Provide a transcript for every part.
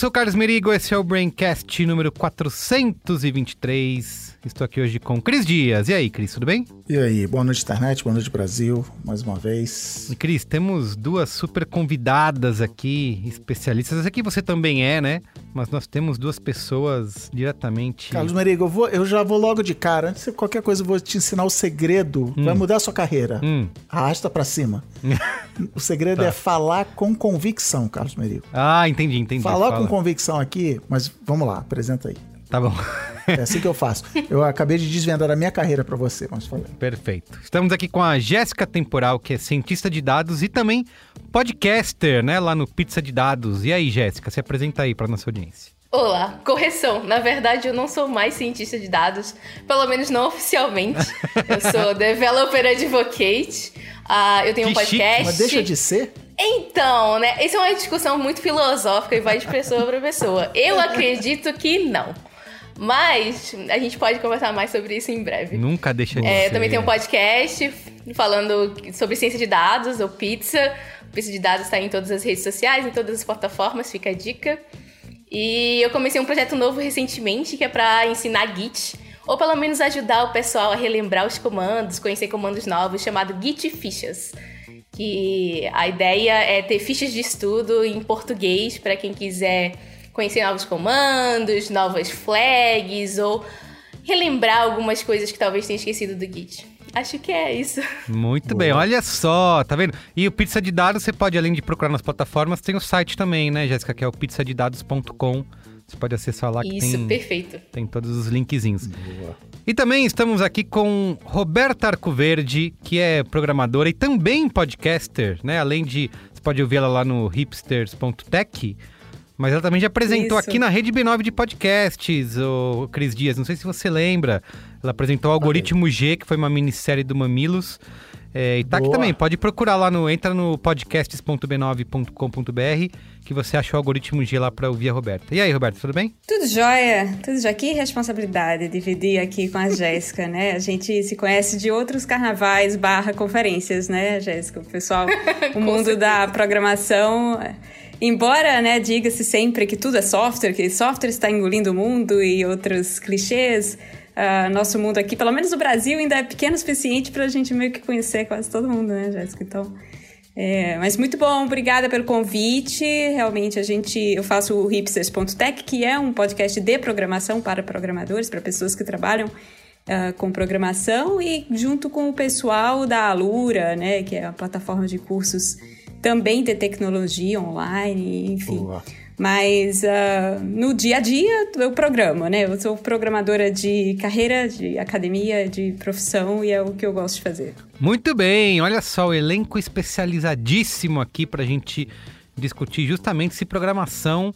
sou o Carlos Merigo, esse é o Braincast número 423. Estou aqui hoje com Cris Dias. E aí, Cris, tudo bem? E aí, boa noite, internet, boa noite, Brasil, mais uma vez. E Cris, temos duas super convidadas aqui, especialistas. Essa aqui você também é, né? Mas nós temos duas pessoas diretamente. Carlos Merigo, eu, vou- eu já vou logo de cara. Antes de qualquer coisa, eu vou te ensinar o segredo. Vai mudar a sua carreira. Hum. Arrasta pra cima. o segredo é falar com convicção, Carlos Merigo. Ah, entendi, entendi. Falar Fala. com convicção aqui, mas vamos lá, apresenta aí. Tá bom. É assim que eu faço. Eu acabei de desvendar a minha carreira pra você, mas falei. Perfeito. Estamos aqui com a Jéssica Temporal, que é cientista de dados e também podcaster, né? Lá no Pizza de Dados. E aí, Jéssica, se apresenta aí para nossa audiência. Olá, correção. Na verdade, eu não sou mais cientista de dados, pelo menos não oficialmente. Eu sou developer advocate. Ah, eu tenho um Que chique. podcast. Mas deixa de ser? Então, né? Isso é uma discussão muito filosófica e vai de pessoa para pessoa. Eu acredito que não. Mas a gente pode conversar mais sobre isso em breve. Nunca deixa de É, eu também tenho um podcast falando sobre ciência de dados, ou pizza. O Pizza de dados está em todas as redes sociais, em todas as plataformas, fica a dica. E eu comecei um projeto novo recentemente, que é para ensinar Git, ou pelo menos ajudar o pessoal a relembrar os comandos, conhecer comandos novos, chamado Git Fichas. Que a ideia é ter fichas de estudo em português para quem quiser conhecer novos comandos, novas flags ou relembrar algumas coisas que talvez tenha esquecido do Git. Acho que é isso. Muito bem, olha só, tá vendo? E o Pizza de Dados, você pode, além de procurar nas plataformas, tem o site também, né, Jéssica, que é o pizzadedados.com. Você pode acessar lá que Isso, tem, perfeito. tem todos os linkzinhos. E também estamos aqui com Roberta Arcoverde, que é programadora e também podcaster, né? Além de. Você pode ouvir ela lá no hipsters.tech. Mas ela também já apresentou Isso. aqui na Rede B9 de podcasts, o Cris Dias. Não sei se você lembra. Ela apresentou o Algoritmo G, que foi uma minissérie do Mamilos. É, e tá aqui Boa. também, pode procurar lá no. Entra no podcasts.b9.com.br que você acha o algoritmo G lá pra ouvir a Roberta. E aí, Roberta, tudo bem? Tudo jóia, tudo jóia. Que responsabilidade dividir aqui com a Jéssica, né? A gente se conhece de outros carnavais barra conferências, né, Jéssica? O pessoal, o mundo da programação... Embora, né, diga-se sempre que tudo é software, que software está engolindo o mundo e outros clichês, ah, nosso mundo aqui, pelo menos no Brasil, ainda é pequeno o suficiente para a gente meio que conhecer quase todo mundo, né, Jéssica? Então, é, mas muito bom, obrigada pelo convite. Realmente a gente, eu faço o hipsters.tech, que é um podcast de programação para programadores, para pessoas que trabalham ah, com programação e junto com o pessoal da Alura, né, que é a plataforma de cursos também de tecnologia online, enfim. Boa. Mas ah, no dia a dia eu programo, né? Eu sou programadora de carreira, de academia, de profissão e é o que eu gosto de fazer. Muito bem, olha só, o elenco especializadíssimo aqui pra gente discutir justamente se programação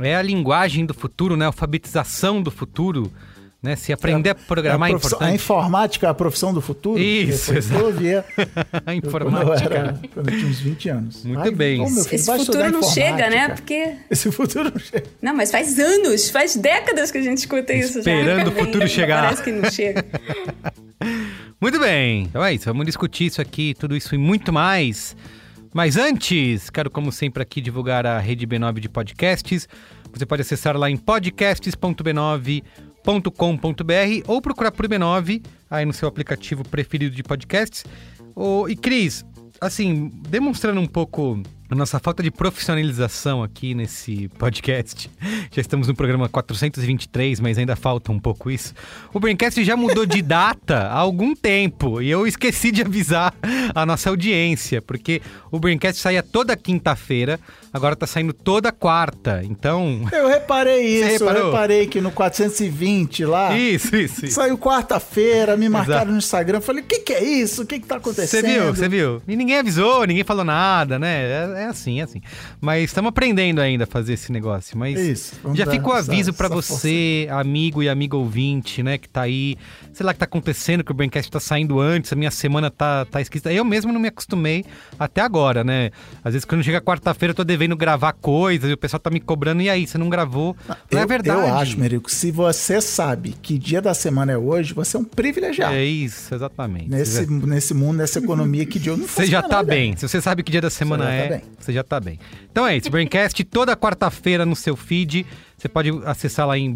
é a linguagem do futuro, né? A alfabetização do futuro, né? Se aprender a programar é, a, profissão- a importante. informática é a profissão do futuro? Isso, exato. eu via a quando eu, informática. era, quando eu tinha uns 20 anos. Muito bem. ô, meu filho, Esse futuro não chega, né? informática. Porque Esse futuro não chega. Não, mas faz anos, faz décadas que a gente escuta isso já. Esperando o futuro chegar. Parece que não chega. Muito bem, então é isso, vamos discutir isso aqui, tudo isso e muito mais. Mas antes, quero como sempre aqui divulgar a rede B9 de podcasts. Você pode acessar lá em podcasts.b9.com.br ou procurar por B9 aí no seu aplicativo preferido de podcasts. Ô, e Cris, assim, demonstrando um pouco a nossa falta de profissionalização aqui nesse podcast. Já estamos no programa 423, mas ainda falta um pouco isso. O Braincast já mudou de data há algum tempo e eu esqueci de avisar a nossa audiência, porque o Braincast saía toda quinta-feira, agora tá saindo toda quarta. Então. Eu reparei Você isso, eu reparei que no 420 lá. Isso, isso, isso. Saiu quarta-feira, me marcaram Exato. no Instagram. Falei, o que, que é isso? O que, que tá Você acontecendo? viu, você viu. E ninguém avisou, ninguém falou nada, né? É, é assim, é assim. Mas estamos aprendendo ainda a fazer esse negócio. Mas Isso, já dar fica o aviso pra essa você, amigo e amigo ouvinte, né? Que tá aí. Sei lá o que tá acontecendo, que o Braincast tá saindo antes, a minha semana tá, tá esquisita. Eu mesmo não me acostumei até agora, né? Às vezes quando chega quarta-feira eu tô devendo gravar coisas e o pessoal tá me cobrando. E aí, você não gravou? Não eu, é verdade. Eu acho, Merico, se você sabe que dia da semana é hoje, você é um privilegiado. É isso, exatamente. Nesse, Você já- nesse mundo, nessa economia que dia eu não Você já tá nada. bem. Se você sabe que dia da semana já tá é, bem. você já tá bem. Então é isso, Braincast toda quarta-feira no seu feed. Você pode acessar lá em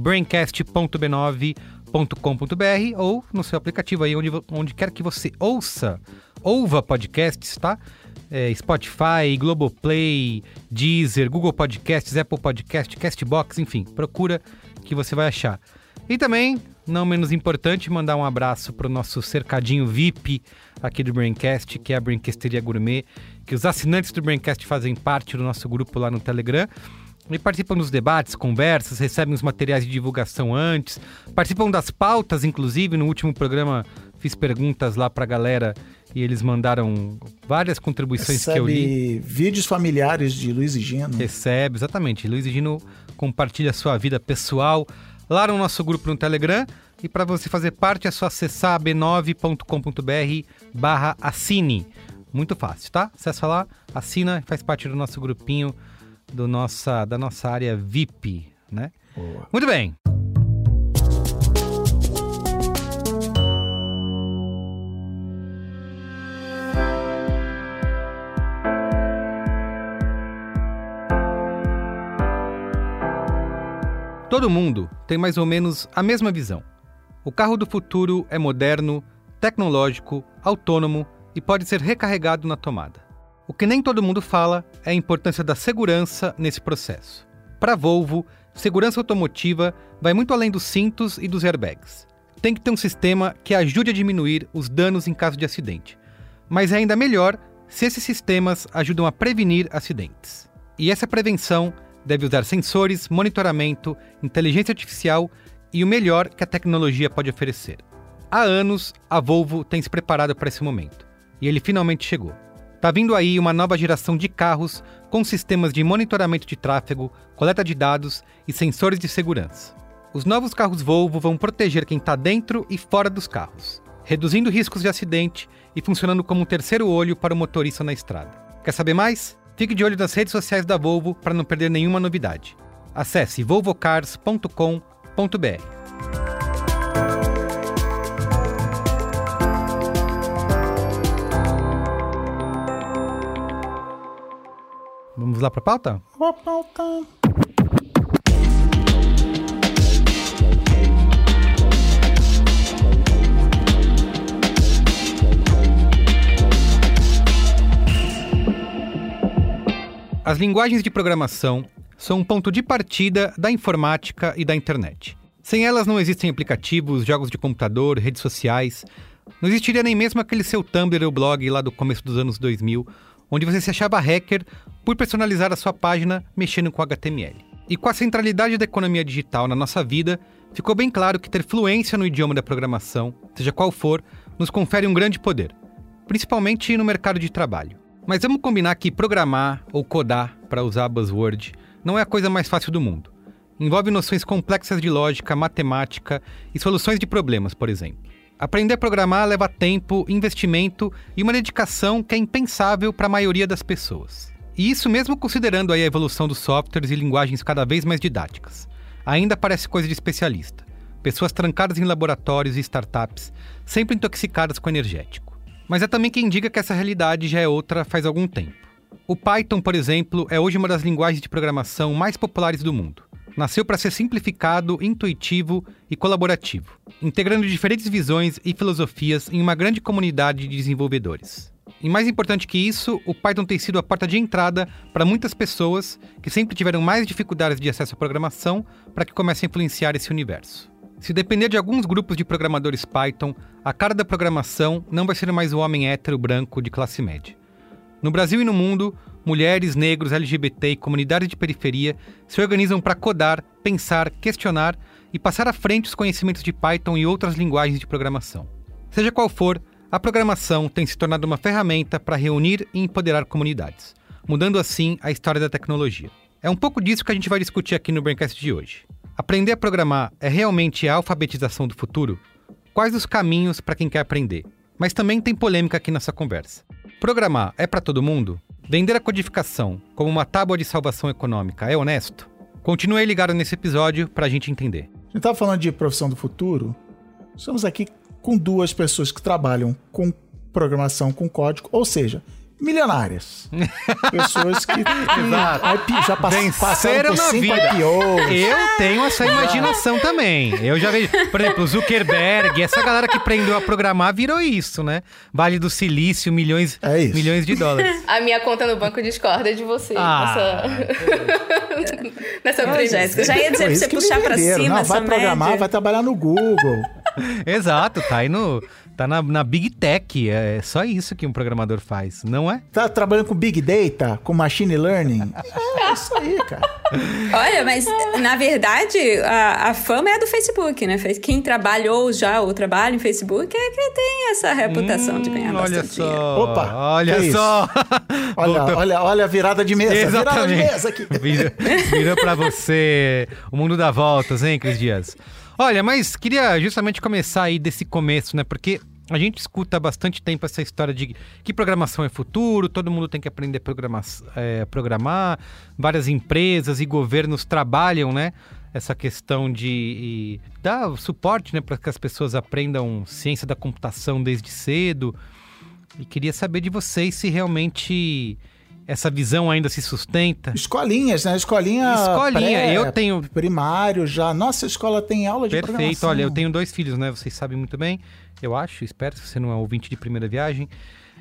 braincast.b9.com.br ou no seu aplicativo aí, onde, onde quer que você ouça. Ouva podcasts, tá? É, Spotify, Globoplay, Deezer, Google Podcasts, Apple Podcast, Castbox, enfim, procura que você vai achar. E também, não menos importante, mandar um abraço pro nosso cercadinho VIP aqui do Braincast, que é a Braincasteria Gourmet, que os assinantes do Braincast fazem parte do nosso grupo lá no Telegram. E participam dos debates, conversas, recebem os materiais de divulgação antes, participam das pautas, inclusive. No último programa fiz perguntas lá pra galera e eles mandaram várias contribuições que eu li. Recebe vídeos familiares de Luiz e Gino. Recebe, exatamente. Luiz e Gino compartilha sua vida pessoal lá no nosso grupo no Telegram. E para você fazer parte é só acessar b9.com.br barra assine. Muito fácil, tá? Acessa lá, assina faz parte do nosso grupinho do nossa, da nossa área VIP, né? Muito bem. Todo mundo tem mais ou menos a mesma visão. O carro do futuro é moderno, tecnológico, autônomo e pode ser recarregado na tomada. O que nem todo mundo fala é a importância da segurança nesse processo. Para Volvo, segurança automotiva vai muito além dos cintos e dos airbags. Tem que ter um sistema que ajude a diminuir os danos em caso de acidente. Mas é ainda melhor se esses sistemas ajudam a prevenir acidentes. E essa prevenção deve usar sensores, monitoramento, inteligência artificial e o melhor que a tecnologia pode oferecer. Há anos, a Volvo tem se preparado para esse momento. E ele finalmente chegou. Tá vindo aí uma nova geração de carros com sistemas de monitoramento de tráfego, coleta de dados e sensores de segurança. Os novos carros Volvo vão proteger quem está dentro e fora dos carros, reduzindo riscos de acidente e funcionando como um terceiro olho para o motorista na estrada. Quer saber mais? Fique de olho nas redes sociais da Volvo para não perder nenhuma novidade. Acesse volvocars.com.br. Vamos lá para a pauta? Ó, pauta. As linguagens de programação são um ponto de partida da informática e da internet. Sem elas não existem aplicativos, jogos de computador, redes sociais. Não existiria nem mesmo aquele seu Tumblr ou blog lá do começo dos anos 2000, onde você se achava hacker por personalizar a sua página mexendo com HTML. E com a centralidade da economia digital na nossa vida, ficou bem claro que ter fluência no idioma da programação, seja qual for, nos confere um grande poder, principalmente no mercado de trabalho. Mas vamos combinar que programar ou codar, para usar a buzzword, não é a coisa mais fácil do mundo. Envolve noções complexas de lógica, matemática e soluções de problemas, por exemplo. Aprender a programar leva tempo, investimento e uma dedicação que é impensável para a maioria das pessoas. E isso mesmo considerando a evolução dos softwares e linguagens cada vez mais didáticas. Ainda parece coisa de especialista. Pessoas trancadas em laboratórios e startups, sempre intoxicadas com energético. Mas é também quem diga que essa realidade já é outra faz algum tempo. O Python, por exemplo, é hoje uma das linguagens de programação mais populares do mundo. Nasceu para ser simplificado, intuitivo e colaborativo, integrando diferentes visões e filosofias em uma grande comunidade de desenvolvedores. E mais importante que isso, o Python tem sido a porta de entrada para muitas pessoas que sempre tiveram mais dificuldades de acesso à programação para que comecem a influenciar esse universo. Se depender de alguns grupos de programadores Python, a cara da programação não vai ser mais o homem hétero branco de classe média. No Brasil e no mundo, mulheres, negros, LGBT e comunidades de periferia se organizam para codar, pensar, questionar e passar à frente os conhecimentos de Python e outras linguagens de programação. Seja qual for, a programação tem se tornado uma ferramenta para reunir e empoderar comunidades, mudando assim a história da tecnologia. É um pouco disso que a gente vai discutir aqui no Braincast de hoje. Aprender a programar é realmente a alfabetização do futuro? Quais os caminhos para quem quer aprender? Mas também tem polêmica aqui nessa conversa. Programar é para todo mundo? Vender a codificação como uma tábua de salvação econômica é honesto? Continue ligado nesse episódio para a gente entender. A gente estava falando de profissão do futuro. Estamos aqui com duas pessoas que trabalham com programação, com código, ou seja, milionárias. Pessoas que, já pass, passaram por na cinco vida. IPOs. Eu tenho essa imaginação também. Eu já vejo, por exemplo, Zuckerberg, essa galera que aprendeu a programar virou isso, né? Vale do Silício, milhões, É milhões de dólares. A minha conta no banco discorda de você Ah. nessa, nessa premissa. Jéssica, já ia dizer pra você puxar pra cima Não, essa vai programar, média. vai trabalhar no Google. Exato, tá aí no. Tá na, na Big Tech. É só isso que um programador faz, não é? Tá trabalhando com Big Data, com Machine Learning. É isso aí, cara. Olha, mas na verdade a, a fama é a do Facebook, né? Quem trabalhou já ou trabalha em Facebook é que tem essa reputação de ganhar Hum, olha bastante só. dinheiro. Opa, Olha só. Olha, olha, olha a virada de mesa. Virada de Exatamente. mesa aqui. Virou, virou pra você. O mundo dá voltas, hein, Cris Dias? Olha, mas queria justamente começar aí desse começo, né? Porque a gente escuta há bastante tempo essa história de que programação é futuro, todo mundo tem que aprender a programa- é, programar, várias empresas e governos trabalham, né? Essa questão de e dar suporte né, para que as pessoas aprendam ciência da computação desde cedo. E queria saber de vocês se realmente essa visão ainda se sustenta. Escolinhas, né? Escolinha. Escolinha, pré, eu tenho- Primário já. Nossa escola tem aula de Perfeito, programação. olha, eu tenho dois filhos, né? Vocês sabem muito bem, eu acho, espero, se você não é ouvinte de primeira viagem.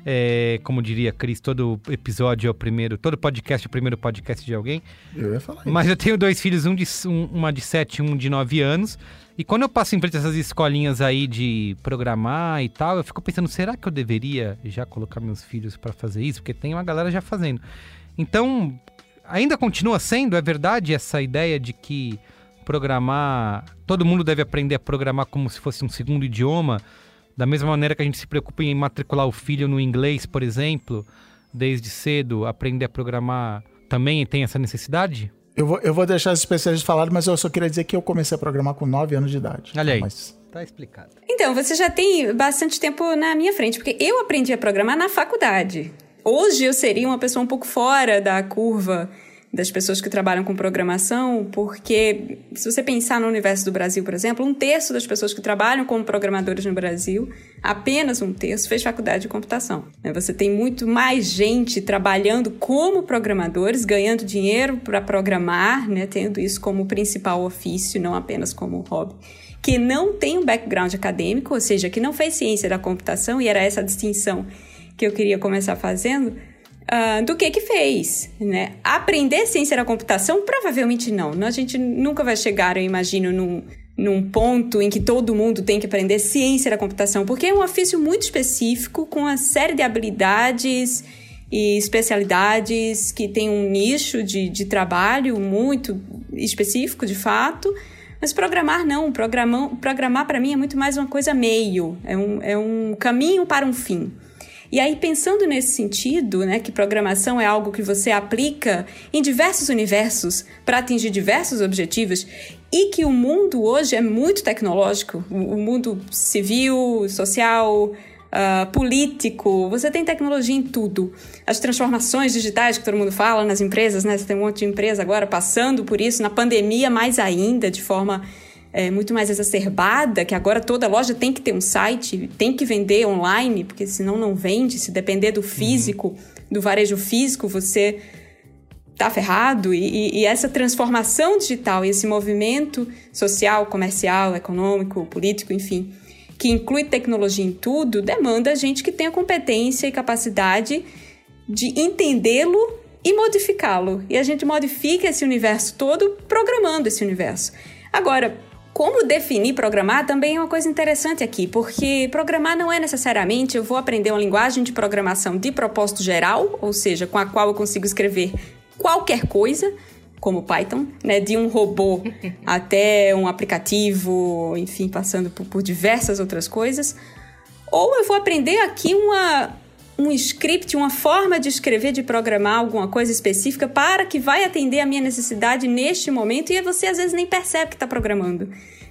É, como diria Cris, todo episódio é o primeiro, todo podcast é o primeiro podcast de alguém. Eu ia falar isso. Mas eu tenho dois filhos, um de, um- uma de 7 e um de 9 anos. E quando eu passo em frente a essas escolinhas aí de programar e tal, eu fico pensando, será que eu deveria já colocar meus filhos para fazer isso? Porque tem uma galera já fazendo. Então, ainda continua sendo, é verdade, essa ideia de que programar. Todo mundo deve aprender a programar como se fosse um segundo idioma. Da mesma maneira que a gente se preocupa em matricular o filho no inglês, por exemplo, desde cedo, aprender a programar também tem essa necessidade? Eu vou, eu vou deixar os especialistas falarem, mas eu só queria dizer que eu comecei a programar com 9 anos de idade. Olha aí. Mas Tá explicado. Então, você já tem bastante tempo na minha frente, porque eu aprendi a programar na faculdade. Hoje eu seria uma pessoa um pouco fora da curva das pessoas que trabalham com programação, porque se você pensar no universo do Brasil, por exemplo, um terço das pessoas que trabalham como programadores no Brasil, apenas um terço fez faculdade de computação. né? Você tem muito mais gente trabalhando como programadores, ganhando dinheiro para programar, né? tendo isso como principal ofício, não apenas como hobby que não tem um background acadêmico, ou seja, que não fez ciência da computação, e era essa distinção que eu queria começar fazendo, ah, do que que fez, né? Aprender ciência da computação? Provavelmente não. A gente nunca vai chegar, eu imagino, num, num ponto em que todo mundo tem que aprender ciência da computação, porque é um ofício muito específico, com uma série de habilidades e especialidades que tem um nicho de, de trabalho muito específico, de fato, mas programar não, programar, programar para mim é muito mais uma coisa meio, é um, é um caminho para um fim. E aí, pensando nesse sentido, né, que programação é algo que você aplica em diversos universos para atingir diversos objetivos e que o mundo hoje é muito tecnológico, o, mundo civil, social, ah, político, você tem tecnologia em tudo. As transformações digitais que todo mundo fala nas empresas, né? Você tem um monte de empresa agora passando por isso, na pandemia mais ainda, de forma é, muito mais exacerbada, que agora toda loja tem que ter um site, tem que vender online, porque senão não vende. Se depender do físico, do varejo físico, você tá ferrado. E, e- e essa transformação digital e esse movimento social, comercial, econômico, político, enfim, que inclui tecnologia em tudo, demanda gente que tenha competência e capacidade de entendê-lo e modificá-lo. E a gente modifica esse universo todo programando esse universo. Agora, como definir programar também é uma coisa interessante aqui, porque programar não é necessariamente eu vou aprender uma linguagem de programação de propósito geral, ou seja, com a qual eu consigo escrever qualquer coisa, como Python, né, de um robô até um aplicativo, enfim, passando por, por diversas outras coisas. Ou eu vou aprender aqui uma, um script, uma forma de escrever, de programar alguma coisa específica para que vai atender a minha necessidade neste momento e você às vezes nem percebe que está programando.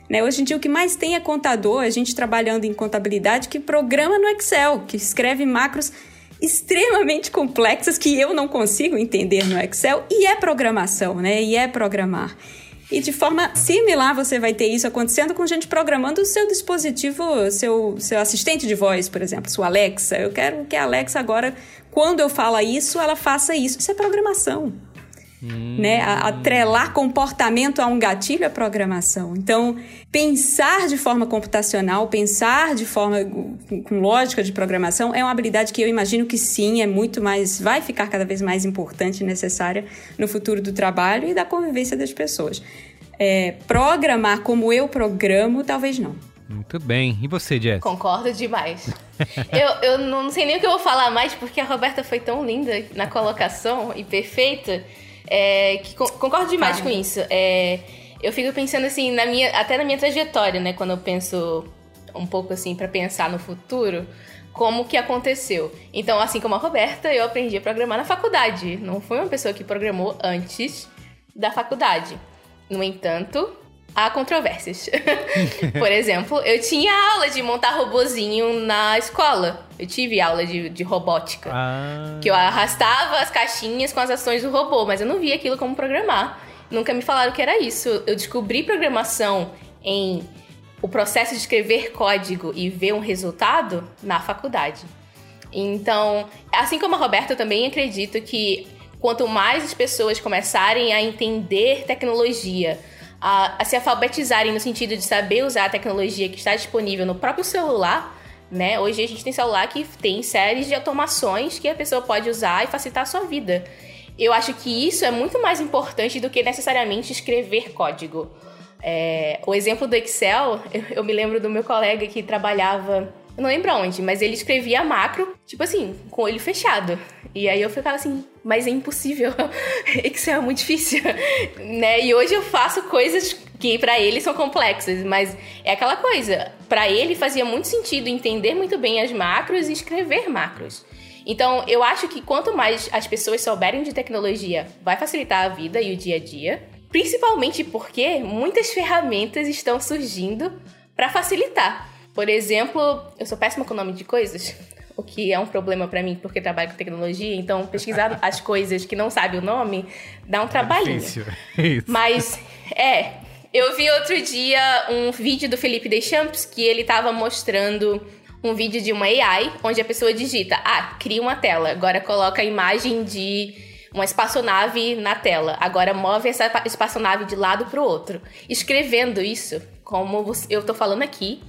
Né? Hoje em dia o que mais tem é contador, a gente trabalhando em contabilidade que programa no Excel, que escreve macros extremamente complexas que eu não consigo entender no Excel e é programação, né? E é programar. E de forma similar, você vai ter isso acontecendo com gente programando o seu dispositivo, seu, seu assistente de voz, por exemplo, sua Alexa. Eu quero que a Alexa agora, quando eu falo isso, ela faça isso. Isso é programação. Hum. Né? Atrelar comportamento a um gatilho é programação. Então, pensar de forma computacional, pensar de forma com lógica de programação é uma habilidade que eu imagino que sim, é muito mais, vai ficar cada vez mais importante e necessária no futuro do trabalho e da convivência das pessoas. É, programar como eu programo, talvez não. Muito bem. E você, Jess? Concordo demais. eu, eu não sei nem o que eu vou falar mais, porque a Roberta foi tão linda na colocação e perfeita é, que concordo demais com isso. É, eu fico pensando assim, na minha, até na minha trajetória, né? Quando eu penso um pouco assim para pensar no futuro, como que aconteceu. Então, assim como a Roberta, eu aprendi a programar na faculdade. Não fui uma pessoa que programou antes da faculdade. No entanto, há controvérsias. Por exemplo, eu tinha aula de montar robozinho na escola. Eu tive aula de, de robótica. Ah. Que eu arrastava as caixinhas com as ações do robô, mas eu não via aquilo como programar. Nunca me falaram que era isso. Eu descobri programação em o processo de escrever código e ver um resultado na faculdade. Então, assim como a Roberta, eu também acredito que quanto mais as pessoas começarem a entender tecnologia, a, a se alfabetizarem no sentido de saber usar a tecnologia que está disponível no próprio celular, né? Hoje a gente tem celular que tem séries de automações que a pessoa pode usar e facilitar a sua vida. Eu acho que isso é muito mais importante do que necessariamente escrever código. É, o exemplo do Excel, eu, eu me lembro do meu colega que trabalhava não lembro onde, mas ele escrevia macro, tipo assim, com o olho fechado. E aí eu ficava assim, mas é impossível. Excel é muito difícil, né? E hoje eu faço coisas que para ele são complexas, mas é aquela coisa. Para ele fazia muito sentido entender muito bem as macros e escrever macros. Então, eu acho que quanto mais as pessoas souberem de tecnologia, vai facilitar a vida e o dia a dia, principalmente porque muitas ferramentas estão surgindo para facilitar. Por exemplo, eu sou péssima com o nome de coisas, o que é um problema para mim porque trabalho com tecnologia, então pesquisar as coisas que não sabe o nome dá um trabalhinho. É difícil. Isso. Mas é, eu vi outro dia um vídeo do Felipe Deschamps que ele estava mostrando um vídeo de uma AI onde a pessoa digita: "Ah, cria uma tela, agora coloca a imagem de uma espaçonave na tela. Agora move essa espaçonave de lado para o outro. Escrevendo isso, como eu tô falando aqui,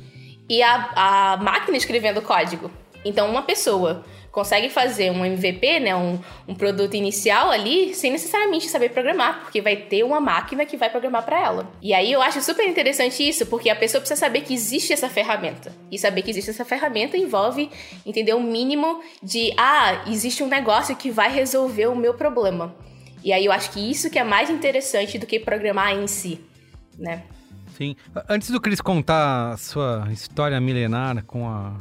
e a, a máquina escrevendo código. Então, uma pessoa consegue fazer um MVP, né, um, um produto inicial ali, sem necessariamente saber programar, porque vai ter uma máquina que vai programar para ela. E aí eu acho super interessante isso, porque a pessoa precisa saber que existe essa ferramenta. E saber que existe essa ferramenta envolve entender o mínimo de, ah, existe um negócio que vai resolver o meu problema. E aí eu acho que isso que é mais interessante do que programar em si, né? Sim. Antes do Cris contar a sua história milenar com a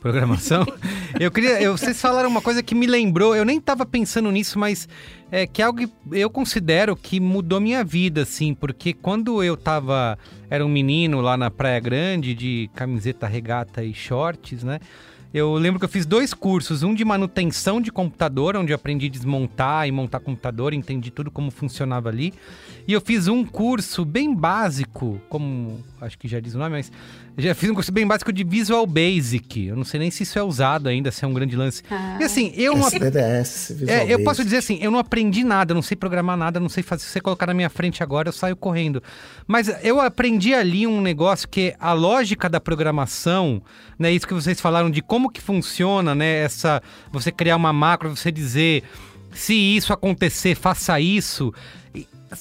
programação, eu queria. Eu, vocês falaram uma coisa que me lembrou, eu nem estava pensando nisso, mas é que é algo que eu considero que mudou minha vida, assim, porque quando eu tava. Era um menino lá na Praia Grande, de camiseta regata e shorts, né? Eu lembro que eu fiz dois cursos, um de manutenção de computador, onde eu aprendi a desmontar e montar computador, entendi tudo como funcionava ali. E eu fiz um curso bem básico, como acho que já diz o nome, mas já fiz um curso bem básico de Visual Basic. Eu não sei nem se isso é usado ainda, se é um grande lance. Ah. E assim, eu não. SPDS, Visual É, eu Basic. posso dizer assim, eu não aprendi nada, não sei programar nada, não sei fazer. Se você colocar na minha frente agora, eu saio correndo. Mas eu aprendi ali um negócio que é a lógica da programação, né? Isso que vocês falaram de como que funciona, né? Essa. Você criar uma macro, você dizer se isso acontecer, faça isso.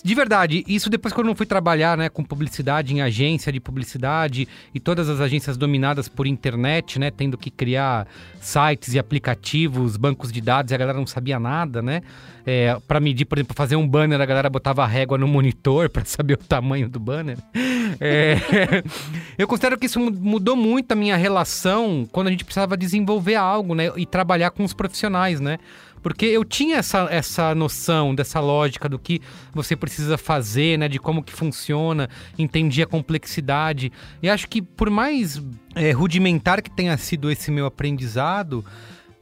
De verdade, isso depois quando eu fui trabalhar né, com publicidade em agência de publicidade e todas as agências dominadas por internet, né? Tendo que criar sites e aplicativos, bancos de dados, e a galera não sabia nada, né? É, para medir, por exemplo, fazer um banner, a galera botava a régua no monitor para saber o tamanho do banner. É, eu considero que isso mu- mudou muito a minha relação quando a gente precisava desenvolver algo, né? E trabalhar com os profissionais, né? Porque eu tinha essa, essa noção dessa lógica do que você precisa fazer, né? De como que funciona, entendi a complexidade. E acho que por mais é, rudimentar que tenha sido esse meu aprendizado,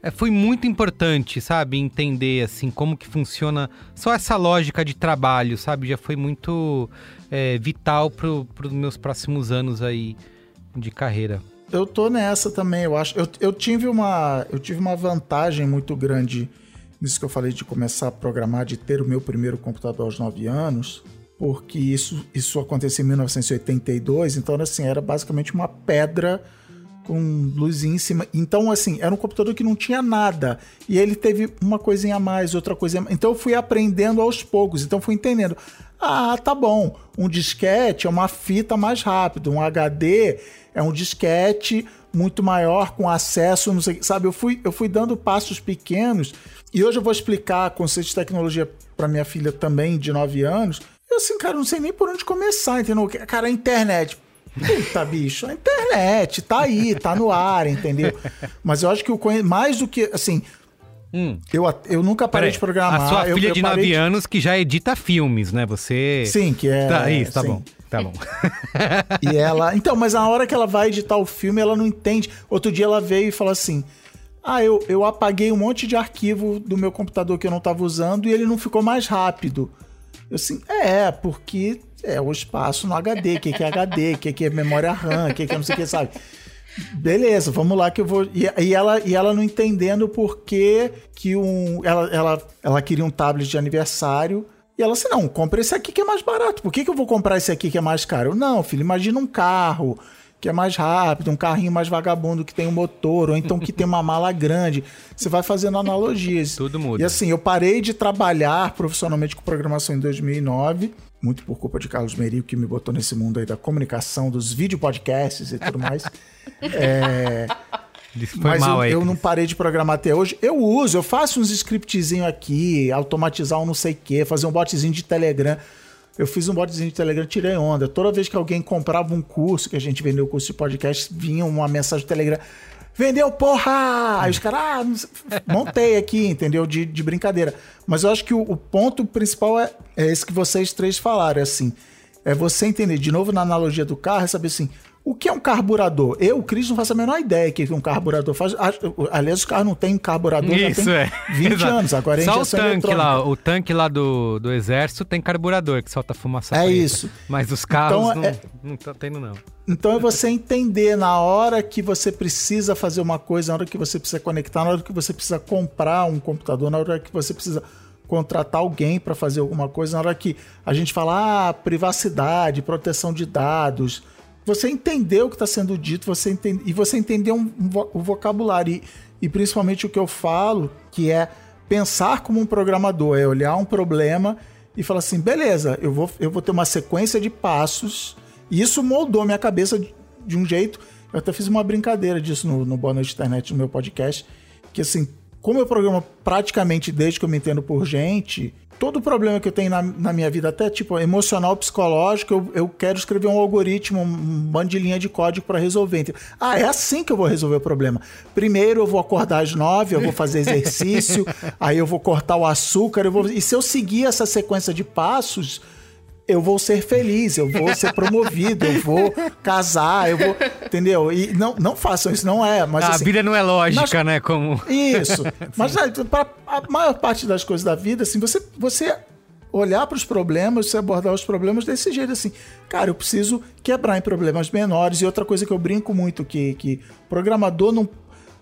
é, foi muito importante, sabe? Entender, assim, como que funciona só essa lógica de trabalho, sabe? Já foi muito é, vital para os meus próximos anos aí de carreira. Eu tô nessa também, eu acho. Eu, eu, tive uma, eu tive uma vantagem muito grande nisso que eu falei de começar a programar, de ter o meu primeiro computador aos 9 anos, porque isso, isso aconteceu em 1982, então assim, era basicamente uma pedra com luzinha em cima. Então, assim, era um computador que não tinha nada. E ele teve uma coisinha a mais, outra coisinha a mais. Então eu fui aprendendo aos poucos. Então fui entendendo. Ah, tá bom. Um disquete é uma fita mais rápida. Um HD é um disquete muito maior, com acesso, não sei, sabe? Eu fui, eu fui dando passos pequenos. E hoje eu vou explicar conceito de tecnologia para minha filha também, de 9 anos. Eu assim, cara, não sei nem por onde começar, entendeu? Cara, a internet. Puta, bicho, a internet tá aí, tá no ar, entendeu? Mas eu acho que o conhe... mais do que, assim, Hum. eu, eu nunca parei Peraí, de programar. A sua filha eu de parei 9 anos que já edita filmes, né? Você. Sim, que é. Tá, isso, tá sim. bom. Tá bom. E ela. Então, mas na hora que ela vai editar o filme, ela não entende. Outro dia ela veio e falou assim: Ah, eu, eu apaguei um monte de arquivo do meu computador que eu não tava usando e ele não ficou mais rápido. Eu assim, é, porque é o espaço no HD, o que, que é HD, o que, que é memória RAM, o que, que é não sei o que, sabe? Beleza, vamos lá que eu vou. E, e ela, e ela não entendendo por que, que um. Ela, ela, ela queria um tablet de aniversário. E ela assim, não, compra esse aqui que é mais barato. Por que, que eu vou comprar esse aqui que é mais caro? Eu, não, filho, imagina um carro que é mais rápido, um carrinho mais vagabundo que tem um motor, ou então que tem uma mala grande. Você vai fazendo analogias. Tudo muda. E assim, eu parei de trabalhar profissionalmente com programação em 2009, muito por culpa de Carlos Merio, que me botou nesse mundo aí da comunicação, dos vídeo podcasts e tudo mais. É, mas mal eu, aí. eu não parei de programar até hoje. Eu uso, eu faço uns scriptzinho aqui, automatizar um não sei o quê, fazer um botzinho de Telegram. Eu fiz um botzinho de Telegram, tirei onda. Toda vez que alguém comprava um curso, que a gente vendeu o curso de podcast, vinha uma mensagem do Telegram. Vendeu, porra! Aí os caras, ah, montei aqui, entendeu? De, de brincadeira. Mas eu acho que o, o ponto principal é, é esse que vocês três falaram, é assim. É você entender, de novo na analogia do carro, é saber assim, o que é um carburador? Eu, o Cris, não faço a menor ideia que um carburador faz. Aliás, os carros não têm carburador já Isso tem é. 20 Exato. anos. Agora a Só o tanque eletrônica. lá, o tanque lá do, do exército tem carburador que solta fumaça É preta. isso. Mas os carros Então, não, é- não tá tendo, não. Então é você entender na hora que você precisa fazer uma coisa, na hora que você precisa conectar, na hora que você precisa comprar um computador, na hora que você precisa contratar alguém para fazer alguma coisa, na hora que a gente fala ah, privacidade, proteção de dados. Você entender o que está sendo dito, você entende, e você entender um, um o vocabulário. E, e principalmente o que eu falo, que é pensar como um programador, é olhar um problema e falar assim, beleza, eu vou, eu vou ter uma sequência de passos. E isso moldou minha cabeça de, de um jeito. Eu até fiz uma brincadeira disso no, no Boa Noite Internet, no meu podcast. Que assim, como eu programo praticamente desde que eu me entendo por gente, todo problema que eu tenho na, na minha vida, até tipo emocional, psicológico, eu, eu quero escrever um algoritmo, um bando de linha de código para resolver. Então, ah, é assim que eu vou resolver o problema. Primeiro eu vou acordar às nove, eu vou fazer exercício, aí eu vou cortar o açúcar, eu vou... e se eu seguir essa sequência de passos, eu vou ser feliz, eu vou ser promovido, eu vou casar, eu vou. Entendeu? E não, não façam isso, não é. Mas, a assim, vida não é lógica, né? Como. Isso. Mas para a maior parte das coisas da vida, assim, você, você olhar para os problemas, você abordar os problemas desse jeito, assim. Cara, eu preciso quebrar em problemas menores. E outra coisa que eu brinco muito, que, que programador não,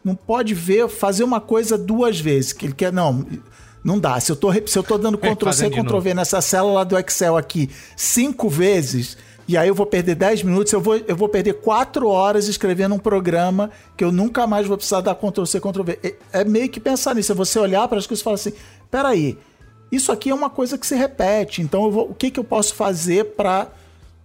não pode ver, fazer uma coisa duas vezes. Que ele quer, não. Não dá. Se eu tô, se eu tô dando Ctrl C, Ctrl V nessa célula do Excel aqui cinco vezes, e aí eu vou perder 10 minutos, eu vou, eu vou perder 4 horas escrevendo um programa que eu nunca mais vou precisar dar Ctrl C, Ctrl V. É, é meio que pensar nisso. É você olhar para as coisas e falar assim: peraí, isso aqui é uma coisa que se repete, então vou, o que, que eu posso fazer para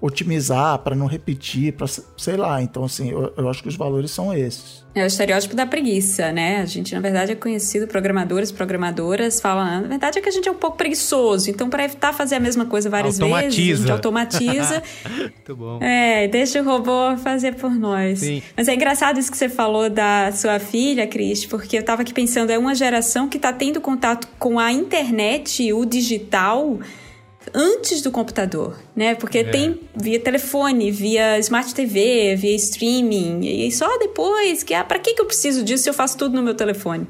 otimizar, para não repetir, para sei lá. Então, assim, eu, eu, acho que os valores são esses. É o estereótipo da preguiça, né? A gente, na verdade, é conhecido, programadores, programadoras falam, na verdade é que a gente é um pouco preguiçoso, então para evitar fazer a mesma coisa várias automatiza. vezes, a gente automatiza. Muito bom. É, deixa o robô fazer por nós. Sim. Mas é engraçado isso que você falou da sua filha, Cris, porque eu tava aqui pensando, é uma geração que tá tendo contato com a internet, o digital, antes do computador, né? Porque é. tem via telefone, via smart TV, via streaming, e só depois que, ah, para que, que eu preciso disso se eu faço tudo no meu telefone,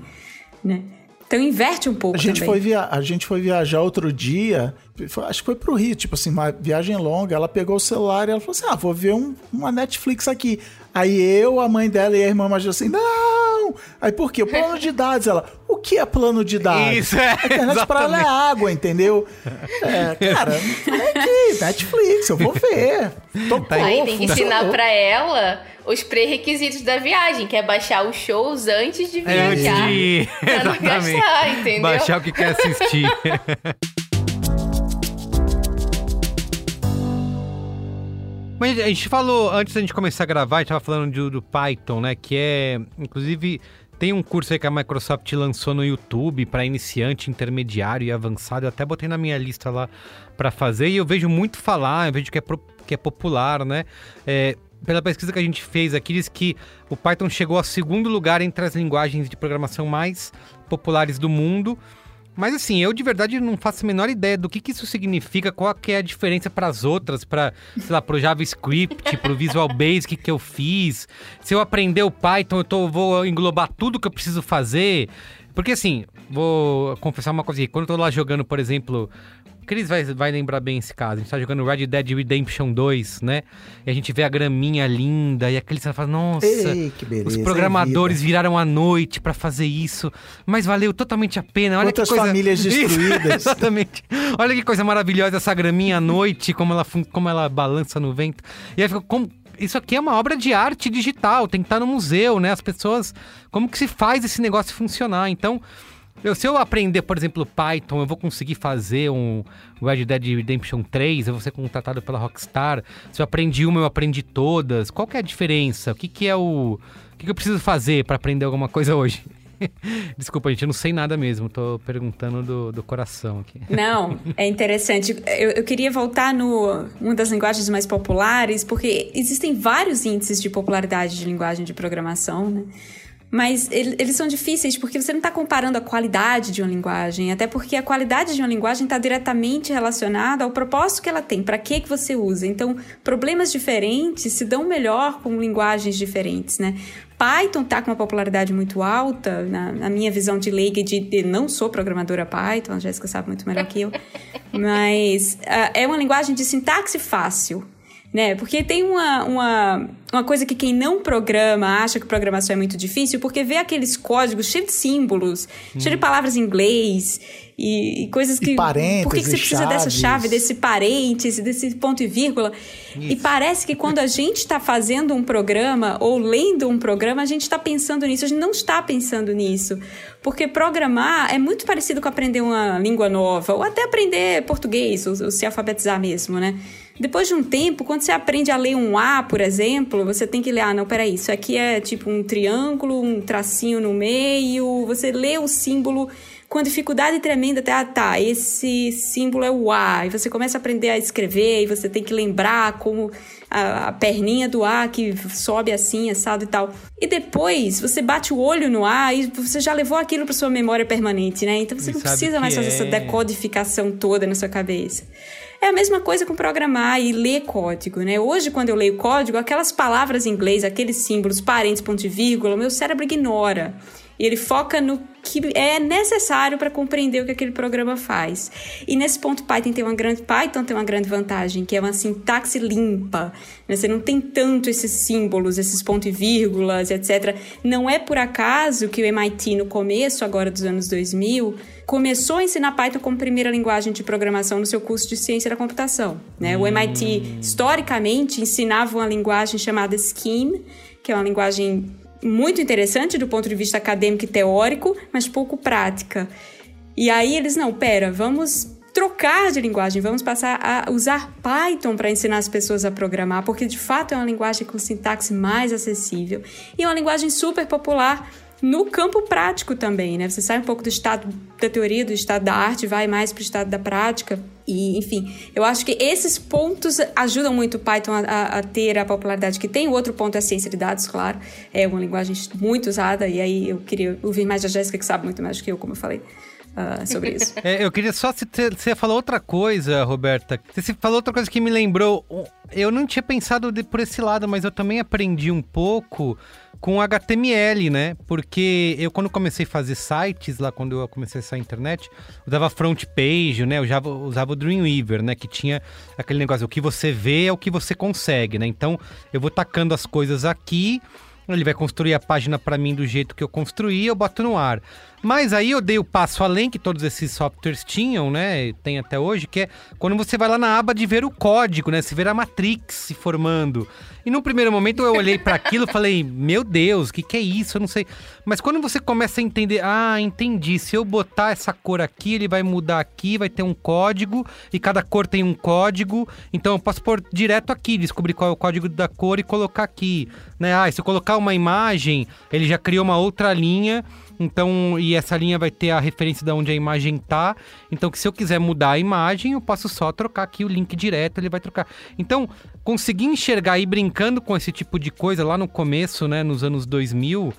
né? Então inverte um pouco a gente também. Foi via... A gente foi viajar outro dia, acho que foi pro Rio, tipo assim, uma viagem longa. Ela pegou o celular e ela falou assim: ah, vou ver um, uma Netflix aqui. Aí eu, a mãe dela e a irmã mais assim, não! Aí por quê? O plano de dados. Ela, o que é plano de dados? Isso, é. A internet para ela é água, entendeu? É, cara, é aqui, Netflix, eu vou ver. Tô tá Aí tem que ensinar para ela os pré-requisitos da viagem, que é baixar os shows antes de viajar. Antes de... Pra não gastar, entendeu? Baixar o que quer assistir. Mas a gente falou, antes da gente começar a gravar, a gente tava falando do, do Python, né? Que é, inclusive, tem um curso aí que a Microsoft lançou no YouTube para iniciante, intermediário e avançado. Eu até botei na minha lista lá para fazer e eu vejo muito falar, eu vejo que é, pro, que é popular, né? É, pela pesquisa que a gente fez aqui, diz que o Python chegou ao segundo lugar entre as linguagens de programação mais populares do mundo. Mas assim, eu de verdade não faço a menor ideia do que, que isso significa, qual que é a diferença para as outras, para, sei lá, pro JavaScript, pro Visual Basic que eu fiz. Se eu aprender o Python, eu tô, vou englobar tudo que eu preciso fazer. Porque assim, vou confessar uma coisa aqui. Quando eu tô lá jogando, por exemplo, Cris vai, vai lembrar bem esse caso. A gente tá jogando Red Dead Redemption 2, né? E a gente vê a graminha linda e aquele você fala, nossa, Ei, beleza, os programadores é viraram a noite para fazer isso, mas valeu totalmente a pena. Olha Quantas que coisa... famílias destruídas. Exatamente. Olha que coisa maravilhosa essa graminha à noite, como ela, como ela balança no vento. E aí fica como isso aqui é uma obra de arte digital, tem que estar no museu, né? As pessoas, como que se faz esse negócio funcionar? Então, eu, se eu aprender, por exemplo, Python, eu vou conseguir fazer um Red Dead Redemption 3, eu vou ser contratado pela Rockstar. Se eu aprendi uma, eu aprendi todas. Qual que é a diferença? O que, que é o. O que, que eu preciso fazer para aprender alguma coisa hoje? Desculpa, gente, eu não sei nada mesmo. Tô perguntando do, do coração aqui. Não, é interessante. Eu, eu queria voltar no uma das linguagens mais populares, porque existem vários índices de popularidade de linguagem de programação, né? Mas eles são difíceis porque você não está comparando a qualidade de uma linguagem, até porque a qualidade de uma linguagem está diretamente relacionada ao propósito que ela tem, para que, que você usa. Então, problemas diferentes se dão melhor com linguagens diferentes, né? Python está com uma popularidade muito alta, na, na minha visão de leiga, de, de, não sou programadora Python, a Jéssica sabe muito melhor que eu, mas uh, é uma linguagem de sintaxe fácil, né? Porque tem uma, uma, uma coisa que quem não programa acha que programação é muito difícil, porque vê aqueles códigos cheios de símbolos, hum. cheios de palavras em inglês e, e coisas que. E parênteses, por que, que você precisa chaves. dessa chave, desse parênteses, desse ponto e vírgula? Isso. E parece que quando a gente está fazendo um programa ou lendo um programa, a gente está pensando nisso. A gente não está pensando nisso. Porque programar é muito parecido com aprender uma língua nova, ou até aprender português, ou, ou se alfabetizar mesmo, né? Depois de um tempo, quando você aprende a ler um A, por exemplo, você tem que ler, ah, não, peraí, isso aqui é tipo um triângulo, um tracinho no meio, você lê o símbolo com dificuldade tremenda até, ah, tá, esse símbolo é o A, e você começa a aprender a escrever, e você tem que lembrar como a, a perninha do A que sobe assim, assado e tal. E depois você bate o olho no A e você já levou aquilo para sua memória permanente, né? Então você E não precisa mais fazer essa é. decodificação toda na sua cabeça. É a mesma coisa com programar e ler código, né? Hoje, quando eu leio código, aquelas palavras em inglês, aqueles símbolos, parênteses, ponto e vírgula, meu cérebro ignora. E ele foca no que é necessário para compreender o que aquele programa faz. E nesse ponto, Python tem uma grande, Python tem uma grande vantagem, que é uma sintaxe limpa. né? Você não tem tanto esses símbolos, esses pontos e vírgulas, etc. Não é por acaso que o MIT, no começo agora dos anos 2000, começou a ensinar Python como primeira linguagem de programação no seu curso de ciência da computação. Né? O MIT, historicamente, ensinava uma linguagem chamada Scheme, que é uma linguagem muito interessante do ponto de vista acadêmico e teórico, mas pouco prática. E aí eles, não, pera, vamos trocar de linguagem, vamos passar a usar Python para ensinar as pessoas a programar, porque de fato é uma linguagem com sintaxe mais acessível e é uma linguagem super popular no campo prático também, né? Você sai um pouco do estado da teoria, do estado da arte, vai mais para o estado da prática. E, enfim, eu acho que esses pontos ajudam muito o Python a, a- a ter a popularidade que tem. O outro ponto é a ciência de dados, claro. É uma linguagem muito usada. E aí eu queria ouvir mais da Jéssica, que sabe muito mais do que eu, como eu falei, ah, sobre isso. É, eu queria só. se- Você falou outra coisa, Roberta. Você falou outra coisa que me lembrou. Eu não tinha pensado de- por esse lado, mas eu também aprendi um pouco com HTML, né? Porque eu, quando comecei a fazer sites, lá quando eu comecei a a internet, usava front page, né? Eu usava, usava o Dreamweaver, né? Que tinha aquele negócio: o que você vê é o que você consegue, né? Então eu vou tacando as coisas aqui. Ele vai construir a página para mim do jeito que eu construí, eu boto no ar. Mas aí eu dei o passo além que todos esses softwares tinham, né? Tem até hoje, que é quando você vai lá na aba de ver o código, né? Você vê a Matrix se formando. E no primeiro momento eu olhei para aquilo e falei, meu Deus, o que, que é isso? Eu não sei. Mas quando você começa a entender, ah, entendi. Se eu botar essa cor aqui, ele vai mudar aqui, vai ter um código, e cada cor tem um código. Então eu posso pôr direto aqui, descobrir qual é o código da cor e colocar aqui. Né? Ah, se eu colocar uma imagem, ele já criou uma outra linha. Então, e essa linha vai ter a referência de onde a imagem tá. Então, que se eu quiser mudar a imagem, eu posso só trocar aqui o link direto, ele vai trocar. Então, consegui enxergar e brincando com esse tipo de coisa lá no começo, né, nos anos 2000,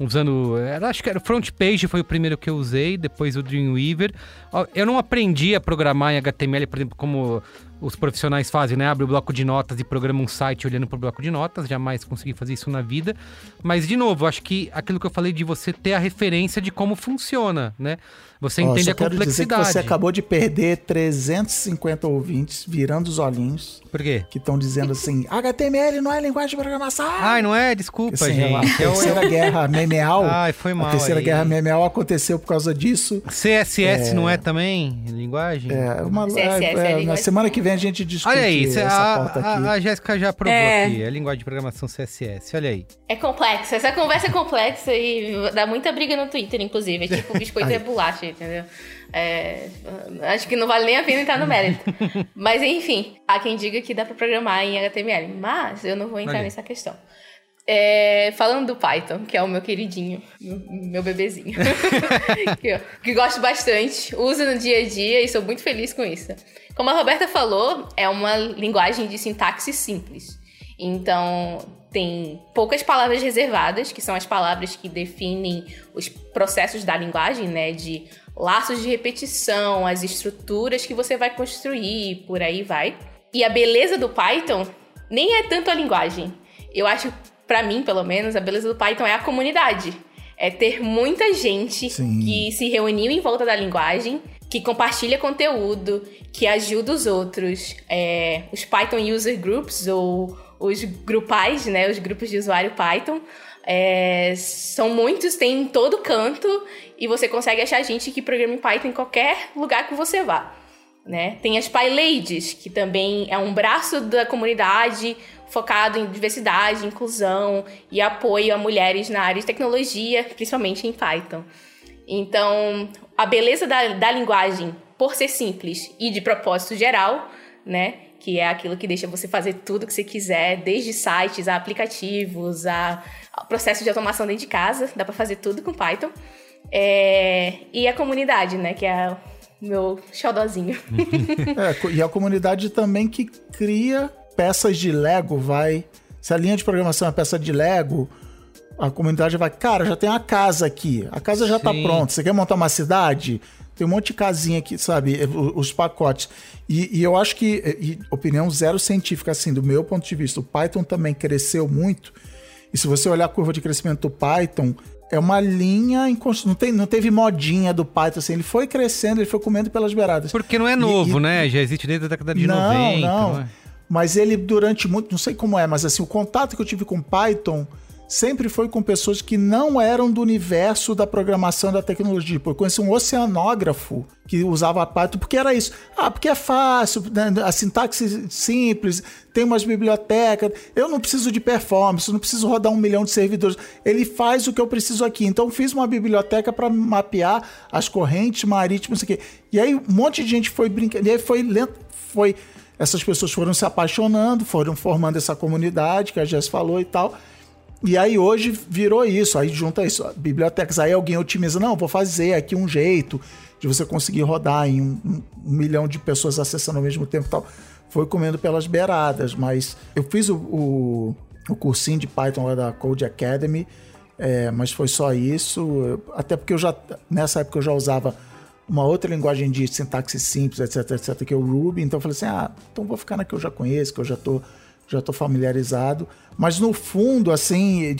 usando, acho que era o front page foi o primeiro que eu usei, depois o Dreamweaver. Eu não aprendi a programar em HTML, por exemplo, como os profissionais fazem, né? Abre o bloco de notas e programa um site olhando pro bloco de notas. Jamais consegui fazer isso na vida. Mas, de novo, acho que aquilo que eu falei de você ter a referência de como funciona, né? Você Ó, entende só a quero dizer que complexidade. você acabou de perder 350 ouvintes virando os olhinhos Por quê? que estão dizendo assim: HTML não é linguagem de programação. Ai, não é? Desculpa, Assim, gente. a É terceira guerra memeal. Ai, foi mal A terceira aí. guerra memeal aconteceu por causa disso. CSS não é também linguagem? É, uma, CSS é é, na linguagem. semana que vem a gente discute Olha aí, essa a, pauta aqui. a, a Jéssica já provou É. aqui. É linguagem de programação CSS. Olha aí. É complexo. Essa conversa é complexa e dá muita briga no Twitter, inclusive. É tipo biscoito é bolacha, entendeu? É, acho que não vale nem a pena entrar no mérito. Mas enfim, há quem diga que dá pra programar em HTML. Mas eu não vou entrar Olha nessa questão. É, falando do Python, que é o meu queridinho, meu, meu bebezinho, que, eu- que gosto bastante, uso no dia a dia e sou muito feliz com isso. Como a Roberta falou, é uma linguagem de sintaxe simples. Então, tem poucas palavras reservadas, que são as palavras que definem os processos da linguagem, né? De laços de repetição, as estruturas que você vai construir, por aí vai. E a beleza do Python nem é tanto a linguagem. Eu acho, pra mim, pelo menos, a beleza do Python é a comunidade. É ter muita gente Sim. que se reuniu em volta da linguagem, que compartilha conteúdo, que ajuda os outros. É, os Python User Groups, ou os grupais, né? Os grupos de usuário Python. é, são muitos, tem em todo canto, e você consegue achar gente que programa em Python em qualquer lugar que você vá. Né? Tem as PyLadies, que também é um braço da comunidade focado em diversidade, inclusão e apoio a mulheres na área de tecnologia, principalmente em Python. Então, a beleza da, da linguagem, por ser simples e de propósito geral, né? Que é aquilo que deixa você fazer tudo que você quiser, desde sites a aplicativos, a, a processo de automação dentro de casa, dá para fazer tudo com Python. É, e a comunidade, né? Que é o meu xodozinho. é, e a comunidade também que cria peças de Lego, vai. Se a linha de programação é peça de Lego, a comunidade vai, cara, já tem uma casa aqui, a casa já tá Sim. tá pronta, você quer montar uma cidade? Tem um monte de casinha aqui, sabe? Os pacotes. E, e eu acho que, e, opinião zero científica, assim, do meu ponto de vista, o Python também cresceu muito. E se você olhar a curva de crescimento do Python, é uma linha não, tem, não teve modinha do Python, assim, ele foi crescendo, ele foi comendo pelas beiradas. Porque não é novo, e, né? Já existe desde a década de não, 90. Não, não. É? Mas ele durante muito, não sei como é, mas assim, o contato que eu tive com Python sempre foi com pessoas que não eram do universo da programação da tecnologia. Eu conheci um oceanógrafo que usava Python porque era isso. Ah, porque é fácil, né? a sintaxe simples, tem umas bibliotecas, eu não preciso de performance, não preciso rodar um milhão de servidores. Ele faz o que eu preciso aqui. Então fiz uma biblioteca para mapear as correntes marítimas, aqui. E aí um monte de gente foi brincando, e aí foi lento, foi essas pessoas foram se apaixonando, foram formando essa comunidade que a Jess falou e tal. E aí hoje virou isso, aí junta isso, bibliotecas, aí alguém otimiza, não, vou fazer aqui um jeito de você conseguir rodar em um, um, milhão de pessoas acessando ao mesmo tempo e tal. Foi comendo pelas beiradas, mas eu fiz o, o, o cursinho de Python lá da Code Academy, é, mas foi só isso, até porque eu já, nessa época eu já usava uma outra linguagem de sintaxe simples, etc, etc, que é o Ruby, então eu falei assim, ah, então vou ficar na que eu já conheço, que eu já tô já estou familiarizado. Mas no fundo, assim,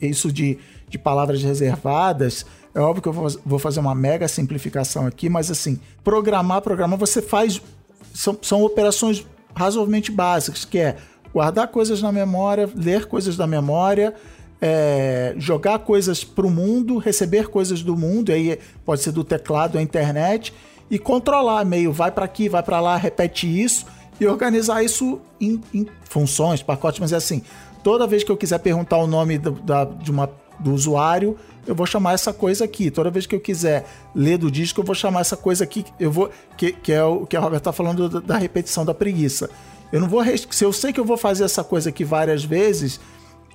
isso de, de palavras reservadas, é óbvio que eu vou fazer uma mega simplificação aqui, mas assim, programar, programar, você faz. São, são operações razoavelmente básicas, que é guardar coisas na memória, ler coisas da memória, é, jogar coisas para o mundo, receber coisas do mundo, aí pode ser do teclado, a internet, e controlar meio, vai para aqui, vai para lá, repete isso e organizar isso em, em, funções, pacotes, mas é assim, toda vez que eu quiser perguntar o nome do, da, de uma, do usuário, eu vou chamar essa coisa aqui. Toda vez que eu quiser ler do disco, eu vou chamar essa coisa aqui, eu vou que, que é o que a Roberta está falando da, da repetição da preguiça. Eu não vou se eu sei que eu vou fazer essa coisa aqui várias vezes,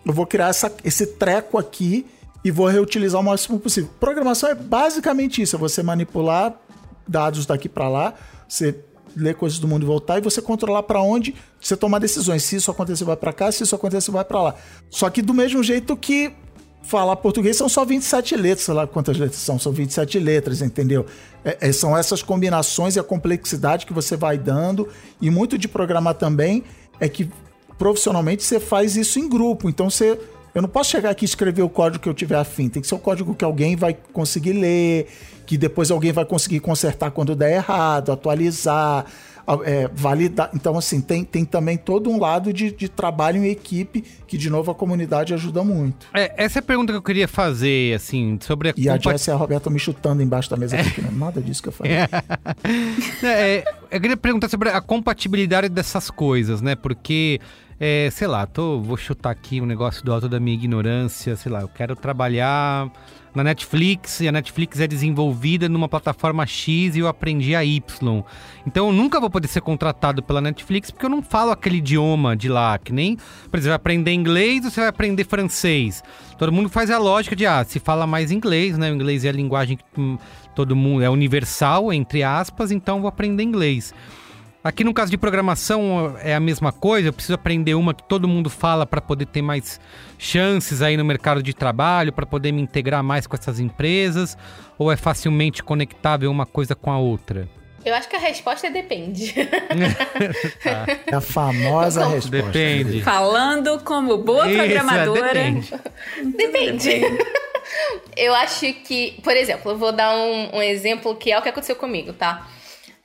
eu vou criar essa, esse treco aqui e vou reutilizar o máximo possível. Programação é basicamente isso, é você manipular dados daqui para lá, você ler coisas do mundo e voltar e você controlar para onde você tomar decisões. Se isso acontecer, vai para cá, se isso acontecer, vai para lá. Só que do mesmo jeito que falar português são só 27 letras, sei lá quantas letras são, são 27 letras, entendeu? É, é, são essas combinações e a complexidade que você vai dando, e muito de programar também é que profissionalmente você faz isso em grupo, então você. Eu não posso chegar aqui e escrever o código que eu tiver afim, tem que ser o código que alguém vai conseguir ler, que depois alguém vai conseguir consertar quando der errado, atualizar, é, validar. Então, assim, tem, tem também todo um lado de, de trabalho em equipe que, de novo, a comunidade ajuda muito. É, essa é a pergunta que eu queria fazer, assim, sobre a... E a Jess e a Roberta me chutando embaixo da mesa. É. Aqui, nada disso que eu falei. É. é, eu queria perguntar sobre a compatibilidade dessas coisas, né? Porque... É, sei lá, tô, vou chutar aqui um negócio do alto da minha ignorância, sei lá, eu quero trabalhar na Netflix e a Netflix é desenvolvida numa plataforma X e eu aprendi a Y. Então eu nunca vou poder ser contratado pela Netflix porque eu não falo aquele idioma de lá, que nem, por exemplo, vai aprender inglês ou você vai aprender francês. Todo mundo faz a lógica de, ah, se fala mais inglês, né? O inglês é a linguagem que hum, todo mundo é universal, entre aspas, então vou aprender inglês. Aqui no caso de programação é a mesma coisa, eu preciso aprender uma que todo mundo fala para poder ter mais chances aí no mercado de trabalho, para poder me integrar mais com essas empresas, ou é facilmente conectável uma coisa com a outra? Eu acho que a resposta é depende. tá. É a famosa resposta. Depende. Falando como boa Isso, é, programadora. É, depende. depende. eu acho que, por exemplo, eu vou dar um, um exemplo que é o que aconteceu comigo, tá?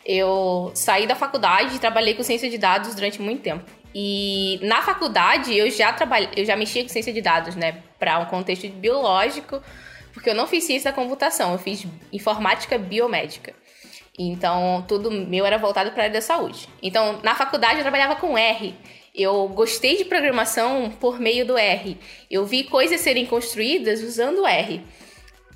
Eu saí da faculdade e trabalhei com ciência de dados durante muito tempo. E na faculdade eu já trabalhei, eu já mexia com ciência de dados, né, para um contexto biológico, porque eu não fiz ciência da computação, eu fiz informática biomédica. Então, tudo meu era voltado para a área da saúde. Então, na faculdade eu trabalhava com R. Eu gostei de programação por meio do R. Eu vi coisas serem construídas usando R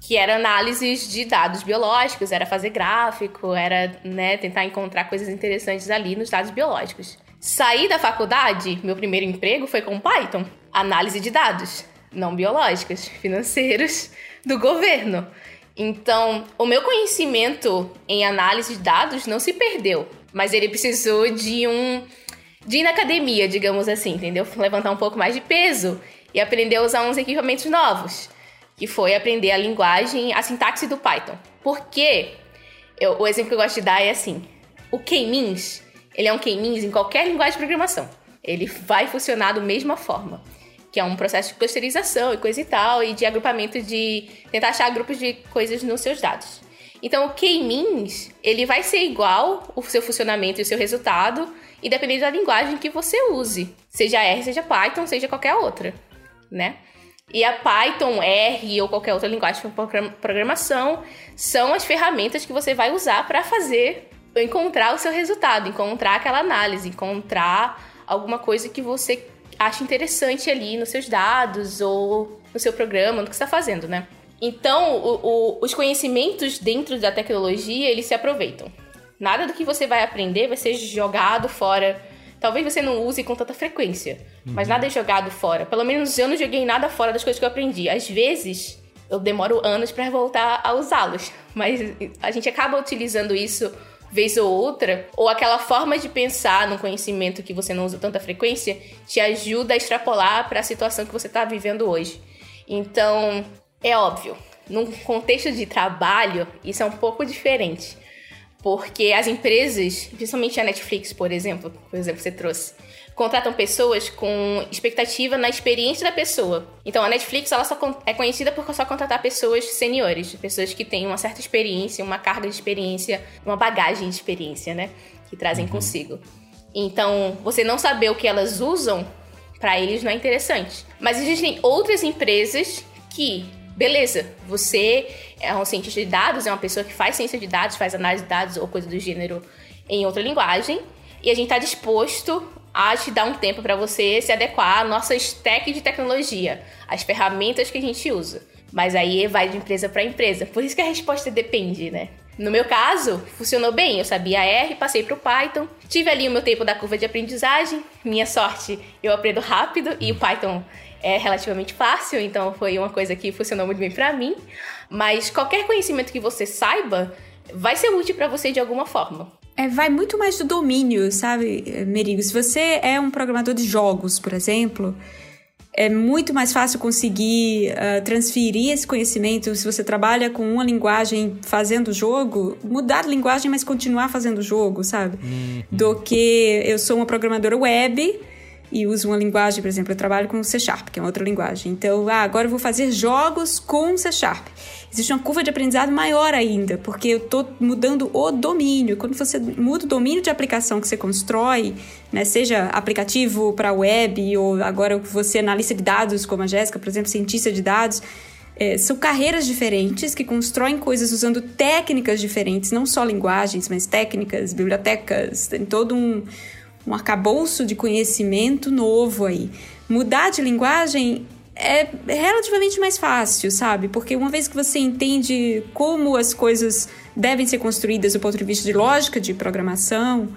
que era análises de dados biológicos, era fazer gráfico, era né, tentar encontrar coisas interessantes ali nos dados biológicos. Saí da faculdade, meu primeiro emprego foi com Python, análise de dados não biológicos, financeiros do governo. Então, o meu conhecimento em análise de dados não se perdeu, mas ele precisou de um de ir na academia, digamos assim, entendeu? Levantar um pouco mais de peso e aprender a usar uns equipamentos novos, que foi aprender a linguagem, a sintaxe do Python. Porque eu, o exemplo que eu gosto de dar é assim: o K-means, ele é um K-means em qualquer linguagem de programação. Ele vai funcionar da mesma forma que é um processo de clusterização e coisa e tal, e de agrupamento de tentar achar grupos de coisas nos seus dados. Então, o K-means, ele vai ser igual o seu funcionamento e o seu resultado, e da linguagem que você use, seja R, seja Python, seja qualquer outra, né? E a Python, R ou qualquer outra linguagem de programação são as ferramentas que você vai usar para fazer encontrar o seu resultado, encontrar aquela análise, encontrar alguma coisa que você acha interessante ali nos seus dados ou no seu programa, no que está fazendo, né? Então, o, o, os conhecimentos dentro da tecnologia, eles se aproveitam. Nada do que você vai aprender vai ser jogado fora. Talvez você não use com tanta frequência, uhum. mas nada é jogado fora. Pelo menos eu não joguei nada fora das coisas que eu aprendi. Às vezes, eu demoro anos para voltar a usá-los, mas a gente acaba utilizando isso vez ou outra, ou aquela forma de pensar no conhecimento que você não usa tanta frequência, te ajuda a extrapolar para a situação que você está vivendo hoje. Então, é óbvio, num contexto de trabalho, isso é um pouco diferente. Porque as empresas, principalmente a Netflix, por exemplo, por exemplo, você trouxe, contratam pessoas com expectativa na experiência da pessoa. Então a Netflix ela só é conhecida por só contratar pessoas seniores, pessoas que têm uma certa experiência, uma carga de experiência, uma bagagem de experiência, né, que trazem uhum. consigo. Então, você não saber o que elas usam para eles não é interessante. Mas existem outras empresas que, beleza, você é um cientista de dados, é uma pessoa que faz ciência de dados, faz análise de dados ou coisa do gênero em outra linguagem, e a gente está disposto a te dar um tempo para você se adequar à nossa stack de tecnologia, as ferramentas que a gente usa. Mas aí vai de empresa para empresa. Por isso que a resposta depende, né? No meu caso, funcionou bem. Eu sabia R, passei para o Python. Tive ali o meu tempo da curva de aprendizagem. Minha sorte, eu aprendo rápido e o Python é relativamente fácil, então foi uma coisa que funcionou muito bem para mim. Mas qualquer conhecimento que você saiba vai ser útil para você de alguma forma. É, vai muito mais do domínio, sabe, Merigo? Se você é um programador de jogos, por exemplo, é muito mais fácil conseguir uh, transferir esse conhecimento se você trabalha com uma linguagem fazendo jogo, mudar de linguagem, mas continuar fazendo jogo, sabe? Uhum. Do que eu sou uma programadora web e uso uma linguagem, por exemplo, eu trabalho com C Sharp, que é uma outra linguagem. Então, ah, agora eu vou fazer jogos com C Sharp. Existe uma curva de aprendizado maior ainda, porque eu estou mudando o domínio. Quando você muda o domínio de aplicação que você constrói, né, seja aplicativo para web ou agora você analista de dados, como a Jéssica, por exemplo, cientista de dados, é, são carreiras diferentes que constroem coisas usando técnicas diferentes, não só linguagens, mas técnicas, bibliotecas, tem todo um um arcabouço de conhecimento novo aí. Mudar de linguagem é relativamente mais fácil, sabe? Porque uma vez que você entende como as coisas devem ser construídas do ponto de vista de lógica de programação,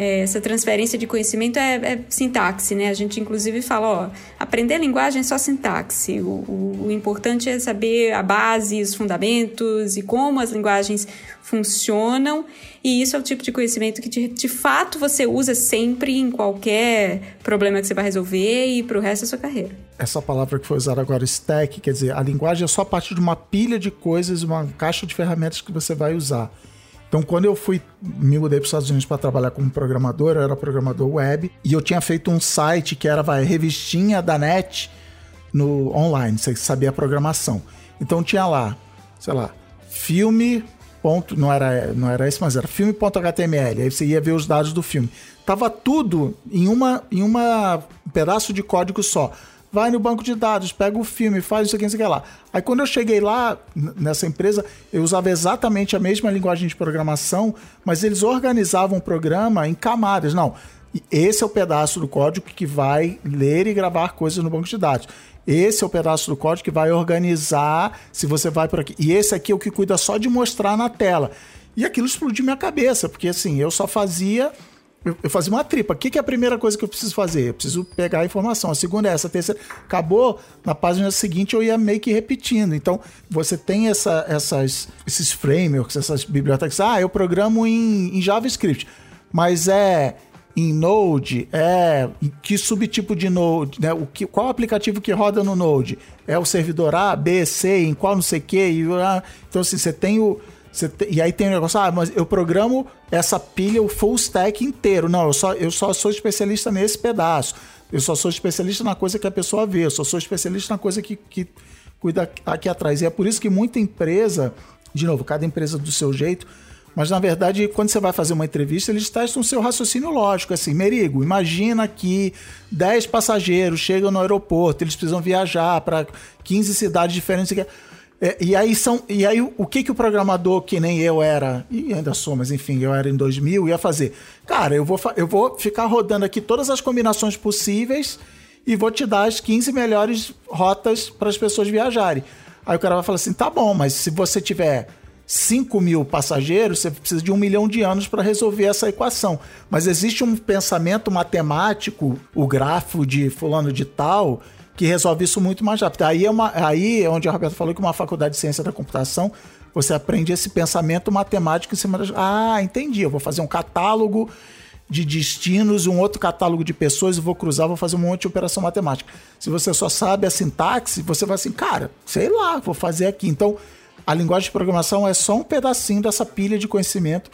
é, essa transferência de conhecimento é, é, sintaxe, né? A gente inclusive fala, ó, aprender linguagem é só sintaxe. O, o, o, importante é saber a base, os fundamentos e como as linguagens funcionam. E isso é o tipo de conhecimento que de, de fato você usa sempre em qualquer problema que você vai resolver e para o resto da sua carreira. Essa palavra que foi usada agora, stack, quer dizer, a linguagem é só parte de uma pilha de coisas, uma caixa de ferramentas que você vai usar. Então, quando eu fui me mudei para os Estados Unidos para trabalhar como programador, eu era programador web e eu tinha feito um site que era vai, revistinha da net no online, você sabia a programação. Então tinha lá, sei lá, filme ponto, não era não era esse, mas era filme.html. Aí você ia ver os dados do filme. Tava tudo em uma em uma um pedaço de código só vai no banco de dados, pega o filme, faz isso aqui, isso aqui lá. Aí quando eu cheguei lá nessa empresa, eu usava exatamente a mesma linguagem de programação, mas eles organizavam o programa em camadas. Não, esse é o pedaço do código que vai ler e gravar coisas no banco de dados. Esse é o pedaço do código que vai organizar se você vai por aqui. E esse aqui é o que cuida só de mostrar na tela. E aquilo explodiu minha cabeça, porque assim, eu só fazia eu, fazia uma tripa. O que, que é a primeira coisa que eu preciso fazer? Eu preciso pegar a informação. A segunda é essa, a terceira. Acabou, na página seguinte eu ia meio que repetindo. Então, você tem essa, essas, esses frameworks, essas bibliotecas. Ah, eu programo em, em JavaScript. Mas é em Node, é que subtipo de Node, né? O que, qual aplicativo que roda no Node? É o servidor A, B, C, em qual não sei o que. Então, assim, você tem o te, e aí tem um negócio, ah, mas eu programo essa pilha, o full stack inteiro. Não, eu só, eu só sou especialista nesse pedaço. Eu só sou especialista na coisa que a pessoa vê. Eu só sou especialista na coisa que, que cuida aqui atrás. E é por isso que muita empresa, de novo, cada empresa do seu jeito, mas na verdade, quando você vai fazer uma entrevista, eles testam o seu raciocínio lógico. Assim, Merigo, imagina que 10 passageiros chegam no aeroporto, eles precisam viajar para 15 cidades diferentes. É, e aí são e aí o que que o programador que nem eu era e ainda sou, mas enfim, eu era em 2000 ia fazer. Cara, eu vou eu vou ficar rodando aqui todas as combinações possíveis e vou te dar as 15 melhores rotas para as pessoas viajarem. Aí o cara vai falar assim: tá bom, mas se você tiver 5 mil passageiros, você precisa de um milhão de anos para resolver essa equação. Mas existe um pensamento matemático, o grafo de fulano de tal, que resolve isso muito mais rápido. Aí é, uma, aí é onde a Roberta falou que uma faculdade de ciência da computação você aprende esse pensamento matemático em cima das. Ah, entendi. Eu vou fazer um catálogo de destinos, um outro catálogo de pessoas, eu vou cruzar, vou fazer um monte de operação matemática. Se você só sabe a sintaxe, você vai assim, cara, sei lá, vou fazer aqui. Então, a linguagem de programação é só um pedacinho dessa pilha de conhecimento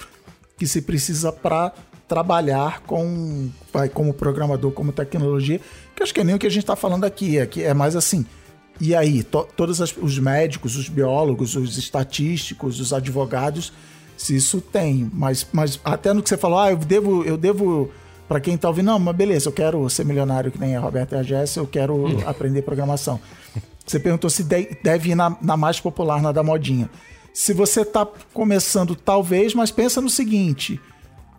que se precisa para trabalhar com, vai, como programador, como tecnologia, que acho que é nem o que a gente está falando aqui, é, que é mais assim. E aí, to, todos as, os médicos, os biólogos, os estatísticos, os advogados, se isso tem. Mas, mas até no que você falou, ah, eu devo, eu devo para quem está ouvindo, não, mas beleza, eu quero ser milionário que nem a Roberta e a Jess, eu quero hum. aprender programação. Você perguntou se deve ir na, na mais popular, na da modinha. Se você está começando, talvez, mas pensa no seguinte: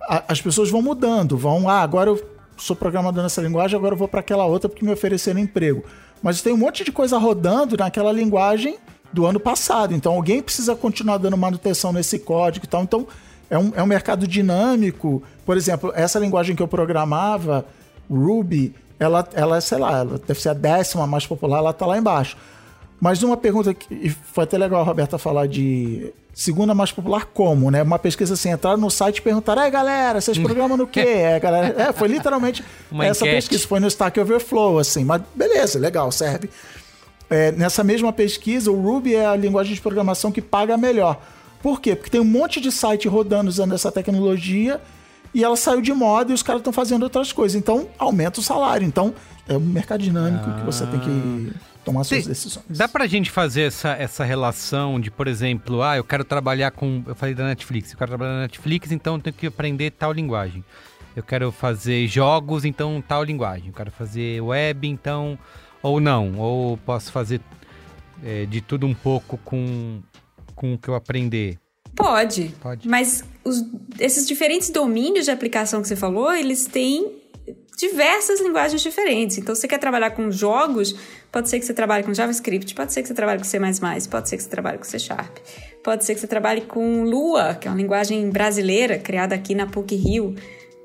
a, as pessoas vão mudando, vão, ah, agora eu sou programador nessa linguagem, agora eu vou para aquela outra porque me ofereceram emprego. Mas tem um monte de coisa rodando naquela linguagem do ano passado. Então alguém precisa continuar dando manutenção nesse código e tal. Então é um, é um mercado dinâmico. Por exemplo, essa linguagem que eu programava, Ruby, ela, ela sei lá, ela deve ser a décima mais popular, ela está lá embaixo. Mas uma pergunta que foi até legal a Roberta falar de segunda mais popular como, né? Uma pesquisa assim, entrar no site e perguntar, aí galera, vocês programam no quê? é, galera, é, foi literalmente essa enquete. pesquisa, foi no Stack Overflow, assim, mas beleza, legal, serve. É, nessa mesma pesquisa, o Ruby é a linguagem de programação que paga melhor. Por quê? Porque tem um monte de site rodando usando essa tecnologia e ela saiu de moda e os caras estão fazendo outras coisas. Então, aumenta o salário. Então, é um mercado dinâmico ah. que você tem que tomar suas Sim, decisões. Dá pra gente fazer essa, essa relação de, por exemplo, ah, eu quero trabalhar com. Eu falei da Netflix, eu quero trabalhar na Netflix, então eu tenho que aprender tal linguagem. Eu quero fazer jogos, então tal linguagem. Eu quero fazer web, então. Ou não. Ou posso fazer é, de tudo um pouco com, com o que eu aprender. Pode. Pode. Mas os, esses diferentes domínios de aplicação que você falou, eles têm diversas linguagens diferentes. Então, se você quer trabalhar com jogos, pode ser que você trabalhe com JavaScript, pode ser que você trabalhe com C++, pode ser que você trabalhe com C Sharp, pode ser que você trabalhe com Lua, que é uma linguagem brasileira criada aqui na PUC-Rio,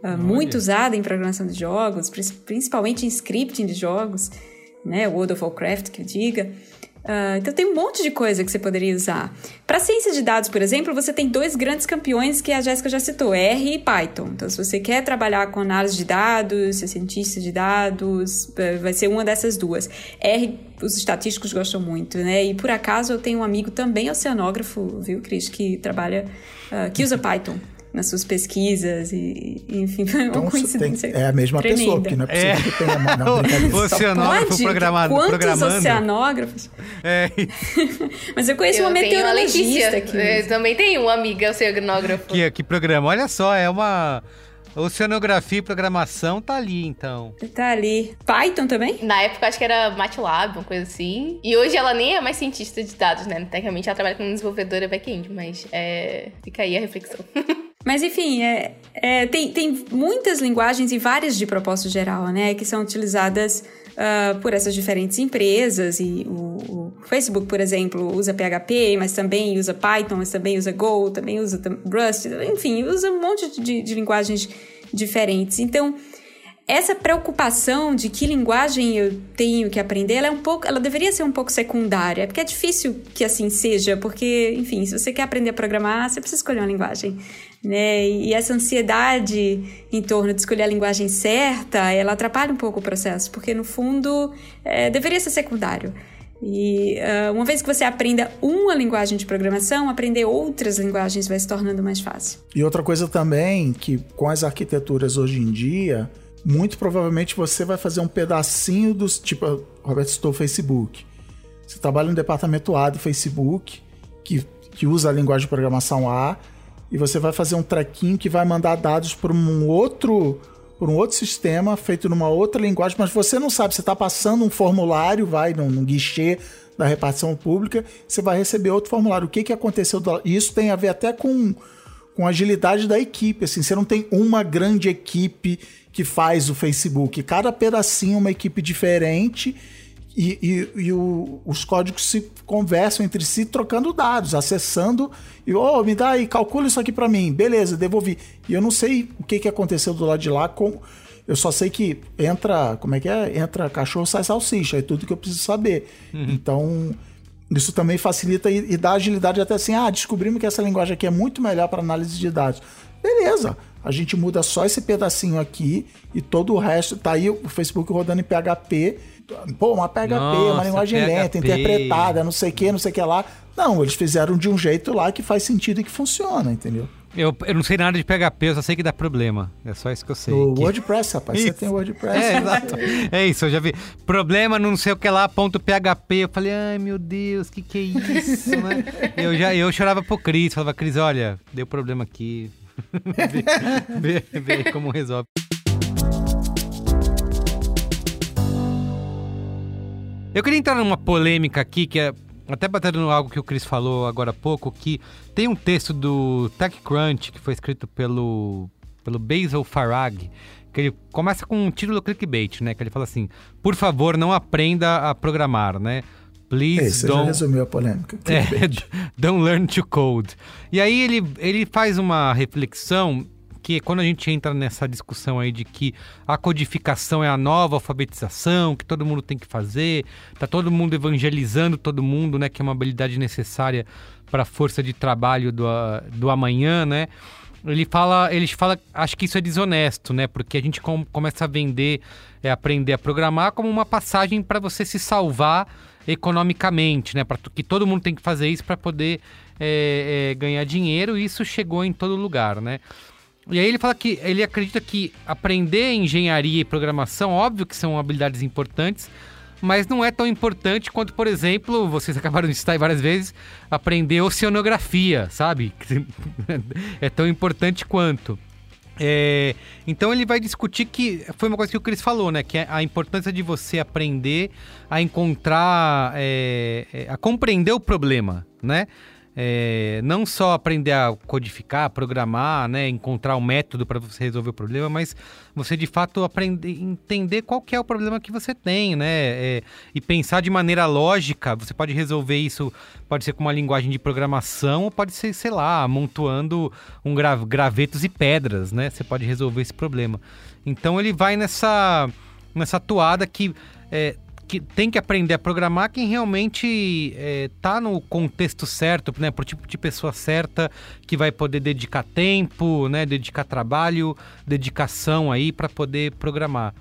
uh, muito usada em programação de jogos, principalmente em scripting de jogos, né, World of Warcraft, que eu diga. Uh, então tem um monte de coisa que você poderia usar. Para ciência de dados, por exemplo, você tem dois grandes campeões que a Jéssica já citou, R e Python. Então, se você quer trabalhar com análise de dados, ser cientista de dados, eh, vai ser uma dessas duas. R, os estatísticos gostam muito, né? E por acaso eu tenho um amigo também oceanógrafo, viu, Cris, que trabalha, uh, que usa Python nas suas pesquisas e, enfim, foi então, uma coincidência. Tem, é a mesma tremenda. pessoa, porque não é possível é. que tenha uma não, O oceanógrafo programado, Quantos programando. oceanógrafos? É. Mas eu conheço eu uma meteorologista aqui. Eu também tenho uma amiga oceanógrafa. Que, que programa? Olha só, é uma... Oceanografia e programação tá ali, então. Tá ali. Python também? Na época, acho que era MATLAB, uma coisa assim. E hoje ela nem é mais cientista de dados, né? Tecnicamente, ela trabalha como desenvolvedora back-end, mas é... fica aí a reflexão. Mas enfim, é, é, tem, tem muitas linguagens e várias de propósito geral, né? Que são utilizadas uh, por essas diferentes empresas. E o, o, Facebook, por exemplo, usa PHP, mas também usa Python, mas também usa Go, também usa Rust, enfim, usa um monte de, de linguagens diferentes. Então, essa preocupação de que linguagem eu tenho que aprender, ela é um pouco, ela deveria ser um pouco secundária, porque é difícil que assim seja, porque, enfim, se você quer aprender a programar, você precisa escolher uma linguagem, né? E essa ansiedade em torno de escolher a linguagem certa, ela atrapalha um pouco o processo, porque no fundo é, deveria ser secundário. E uh, uma vez que você aprenda uma linguagem de programação, aprender outras linguagens vai se tornando mais fácil. E outra coisa também, que com as arquiteturas hoje em dia, muito provavelmente você vai fazer um pedacinho dos. Tipo, Roberto citou o Facebook. Você trabalha no departamento A do Facebook, que, que usa a linguagem de programação A, e você vai fazer um trequinho que vai mandar dados para um outro por um outro sistema feito numa outra linguagem, mas você não sabe, você está passando um formulário, vai num, num, guichê da repartição pública, você vai receber outro formulário. O que, que aconteceu? Do... Isso tem a ver até com, com a agilidade da equipe. Assim, você não tem uma grande equipe que faz o Facebook. Cada pedacinho é uma equipe diferente e, e, e o, os códigos se conversam entre si trocando dados, acessando e oh, me dá aí, calcula isso aqui para mim, beleza, devolvi. E eu não sei o que, que aconteceu do lado de lá com eu só sei que entra, como é que é? Entra cachorro, sai salsicha, é tudo que eu preciso saber. Uhum. Então, isso também facilita e, e dá agilidade até assim, ah, descobrimos que essa linguagem aqui é muito melhor para análise de dados. Beleza, a gente muda só esse pedacinho aqui e todo o resto tá aí o Facebook rodando em PHP. Pô, uma PHP, Nossa, uma linguagem PHP. lenta, interpretada, não sei o que, não sei o que lá. Não, eles fizeram de um jeito lá que faz sentido e que funciona, entendeu? Eu, eu não sei nada de PHP, eu só sei que dá problema. É só isso que eu sei. O que... WordPress, rapaz. Isso. Você tem o WordPress. É, exato. É isso, eu já vi. Problema não sei o que lá, ponto PHP. Eu falei, ai meu Deus, que que é isso, né? eu, já, eu chorava pro Cris, falava, Cris, olha, deu problema aqui, ver, ver, ver como resolve. Eu queria entrar numa polêmica aqui, que é até batendo no algo que o Chris falou agora há pouco, que tem um texto do TechCrunch que foi escrito pelo, pelo Basil Farag, que ele começa com um título clickbait, né? Que ele fala assim: por favor, não aprenda a programar, né? Please Esse don't... já resumiu a polêmica. É, don't learn to code. E aí ele, ele faz uma reflexão que quando a gente entra nessa discussão aí de que a codificação é a nova alfabetização, que todo mundo tem que fazer, tá todo mundo evangelizando todo mundo, né, que é uma habilidade necessária para a força de trabalho do, do amanhã, né? Ele fala, ele fala, acho que isso é desonesto, né? Porque a gente com, começa a vender, é, aprender a programar como uma passagem para você se salvar economicamente, né? Para que todo mundo tem que fazer isso para poder é, é, ganhar dinheiro. E isso chegou em todo lugar, né? E aí ele fala que ele acredita que aprender engenharia e programação, óbvio que são habilidades importantes, mas não é tão importante quanto, por exemplo, vocês acabaram de citar várias vezes, aprender oceanografia, sabe? é tão importante quanto. É, então ele vai discutir que foi uma coisa que o Chris falou, né? Que é a importância de você aprender a encontrar, é, é, a compreender o problema, né? É, não só aprender a codificar, programar, né, encontrar um método para você resolver o problema, mas você de fato aprender, entender qual é o problema que você tem, né, é, e pensar de maneira lógica. Você pode resolver isso, pode ser com uma linguagem de programação, ou pode ser, sei lá, amontoando um gra gravetos e pedras, né? Você pode resolver esse problema. Então ele vai nessa nessa toada que é, que tem que aprender a programar quem realmente está é, no contexto certo, né, para o tipo de pessoa certa que vai poder dedicar tempo, né, dedicar trabalho, dedicação aí para poder programar.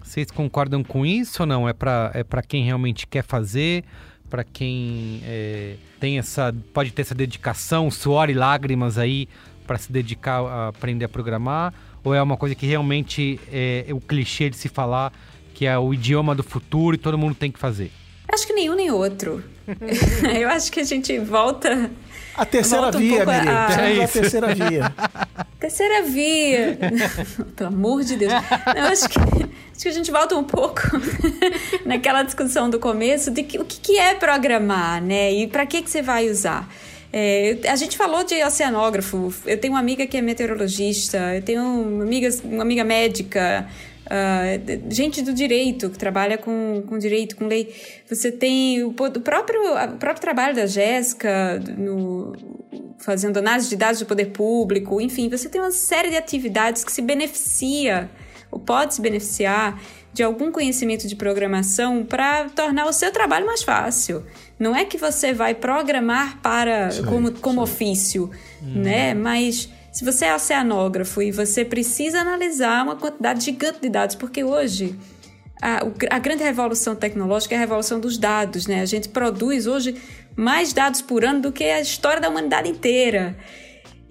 Vocês concordam com isso ou não? É para é quem realmente quer fazer, para quem é, tem essa pode ter essa dedicação, suor e lágrimas aí para se dedicar a aprender a programar? Ou é uma coisa que realmente é, é o clichê de se falar que é o idioma do futuro e todo mundo tem que fazer? Acho que nenhum nem outro. eu acho que a gente volta. A terceira volta via, um Miri. A... É a terceira via. terceira via. Pelo amor de Deus. Eu acho que, acho que a gente volta um pouco naquela discussão do começo de que, o que, que é programar, né? E para que, que você vai usar. É, a gente falou de oceanógrafo. Eu tenho uma amiga que é meteorologista, eu tenho uma amiga, uma amiga médica, Uh, gente do direito, que trabalha com, com direito, com lei. Você tem o, o próprio, o próprio trabalho da Jéssica, no, fazendo análise de dados do poder público, enfim, você tem uma série de atividades que se beneficia ou pode se beneficiar de algum conhecimento de programação para tornar o seu trabalho mais fácil. Não é que você vai programar para sim, como, como ofício, hum. né? Mas se você é oceanógrafo e você precisa analisar uma quantidade gigante de dados, porque hoje a, a, grande revolução tecnológica é a revolução dos dados, né? A gente produz hoje mais dados por ano do que a história da humanidade inteira.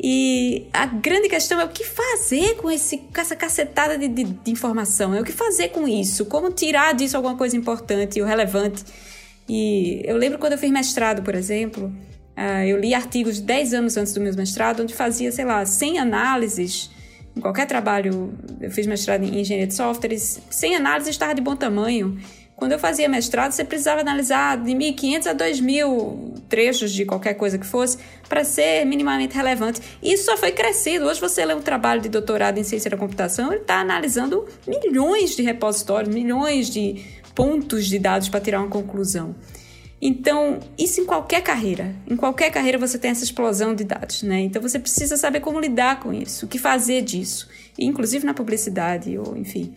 E a grande questão é o que fazer com, esse, com essa cacetada de, de, de, informação, é o que fazer com isso, como tirar disso alguma coisa importante ou relevante. E eu lembro quando eu fiz mestrado, por exemplo, uh, eu li artigos 10 anos antes do meu mestrado, onde fazia, sei lá, 100 análises em qualquer trabalho, eu fiz mestrado em engenharia de softwares, sem análise estava de bom tamanho. Quando eu fazia mestrado, você precisava analisar de 1.500 a 2.000 trechos de qualquer coisa que fosse para ser minimamente relevante. Isso só foi crescido. Hoje você lê um trabalho de doutorado em ciência da computação, ele está analisando milhões de repositórios, milhões de pontos de dados para tirar uma conclusão. Então, isso em qualquer carreira. Em qualquer carreira você tem essa explosão de dados, né? Então você precisa saber como lidar com isso, o que fazer disso, inclusive na publicidade ou enfim.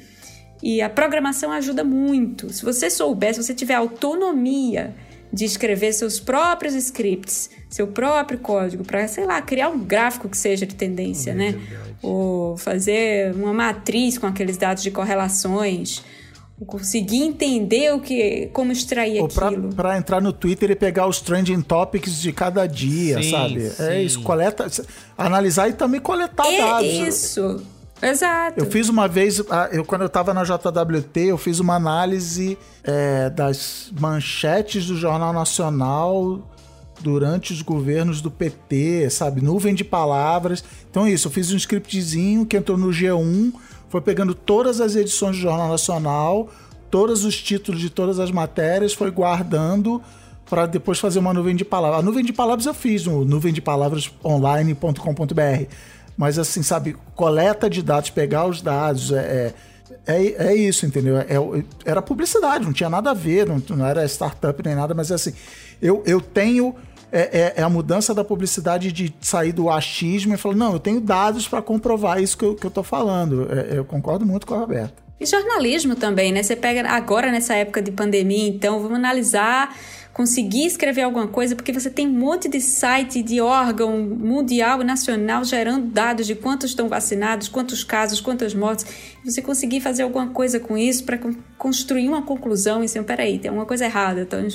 E a programação ajuda muito. Se você souber, se você tiver autonomia de escrever seus próprios scripts, seu próprio código para, sei lá, criar um gráfico que seja de tendência, né? Ou fazer uma matriz com aqueles dados de correlações, conseguir entender o que, como extrair Ou aquilo. Para entrar no Twitter e pegar os trending topics de cada dia, sim, sabe? É sim. É isso, coleta, analisar e também coletar é dados. Isso. Exato. Eu fiz uma vez, eu, quando eu estava na JWT, eu fiz uma análise é, das manchetes do Jornal Nacional durante os governos do PT, sabe? Nuvem de palavras. Então, é isso, eu fiz um scriptzinho que entrou no G1 foi pegando todas as edições do Jornal Nacional, todos os títulos de todas as matérias, foi guardando para depois fazer uma nuvem de palavras. A nuvem de palavras eu fiz no nuvem de palavras online.com.br. Mas assim, sabe, coleta de dados, pegar os dados, é, é, é, é isso, entendeu? É, era publicidade, não tinha nada a ver, não, não era startup nem nada, mas assim, eu, eu tenho é, é, é, a mudança da publicidade de sair do achismo e falar, não, eu tenho dados para comprovar isso que eu, que eu tô falando. É, eu concordo muito com a Roberta. E jornalismo também, né? Você pega agora nessa época de pandemia, então vamos analisar conseguir escrever alguma coisa, porque você tem um monte de site de órgão mundial e nacional gerando dados de quantos estão vacinados, quantos casos, quantas mortes. Você conseguir fazer alguma coisa com isso para construir uma conclusão e dizer, peraí, tem alguma coisa errada, então,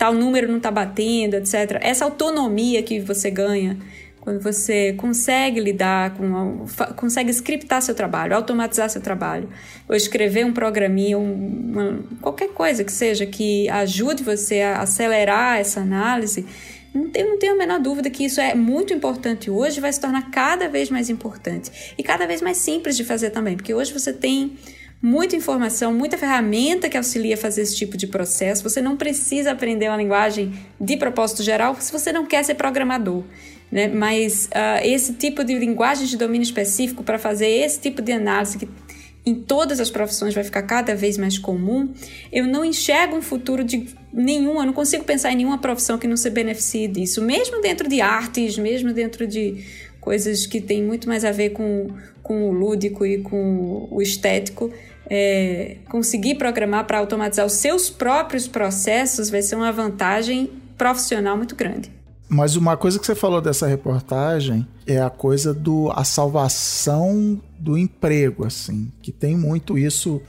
tal número não está batendo, etc. Essa autonomia que você ganha quando você consegue lidar com, consegue scriptar seu trabalho, automatizar seu trabalho, ou escrever um programinha, uma, qualquer coisa que seja que ajude você a acelerar essa análise, não tenho, não tenho a menor dúvida que isso é muito importante hoje vai se tornar cada vez mais importante e cada vez mais simples de fazer também, porque hoje você tem muita informação, muita ferramenta que auxilia a fazer esse tipo de processo. Você não precisa aprender uma linguagem de propósito geral se você não quer ser programador né? mas uh, esse tipo de linguagem de domínio específico para fazer esse tipo de análise que em todas as profissões vai ficar cada vez mais comum, eu não enxergo um futuro de nenhuma, não consigo pensar em nenhuma profissão que não se beneficie disso, mesmo dentro de artes, mesmo dentro de coisas que têm muito mais a ver com, com o lúdico e com o estético. É, conseguir programar para automatizar os seus próprios processos vai ser uma vantagem profissional muito grande. Mas uma coisa que você falou dessa reportagem é a coisa do a salvação do emprego, assim, que tem muito isso,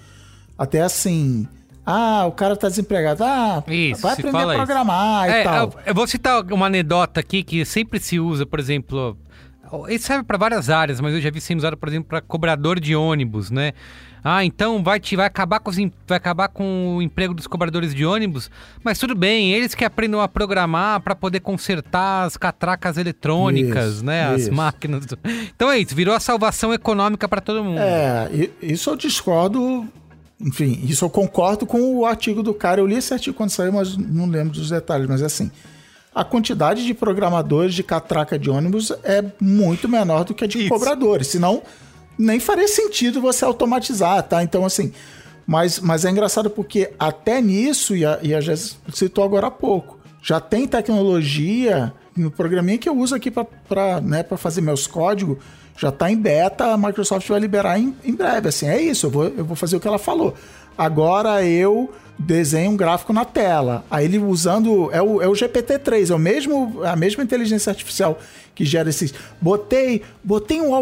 até assim. Ah, o cara tá desempregado. Ah, isso, vai aprender a programar isso. e é, tal. Eu, eu vou citar uma anedota aqui que sempre se usa, por exemplo. Isso serve para várias áreas, mas eu já vi sendo usado, por exemplo, para cobrador de ônibus, né? Ah, então vai, te, vai, acabar com os, vai acabar com o emprego dos cobradores de ônibus, mas tudo bem, eles que aprendam a programar para poder consertar as catracas eletrônicas, isso, né? As máquinas. Então é isso, virou a salvação econômica para todo mundo. É, isso eu discordo. Enfim, isso eu concordo com o artigo do cara. Eu li esse artigo quando saiu, mas não lembro dos detalhes, mas é assim a quantidade de programadores de catraca de ônibus é muito menor do que a de Isso. cobradores. Senão, nem faria sentido você automatizar, tá? Então, assim. Mas, mas é engraçado porque até nisso, e a, e a Jess citou agora há pouco, já tem tecnologia no programinha que eu uso aqui para né, fazer meus códigos, já está em beta, a Microsoft vai liberar em, em breve. Assim, é isso, eu vou, eu vou fazer o que ela falou. Agora eu desenho um gráfico na tela. Aí ele usando. É o, é o GPT-3, é o mesmo, a mesma inteligência artificial que gera esses. Botei, botei um,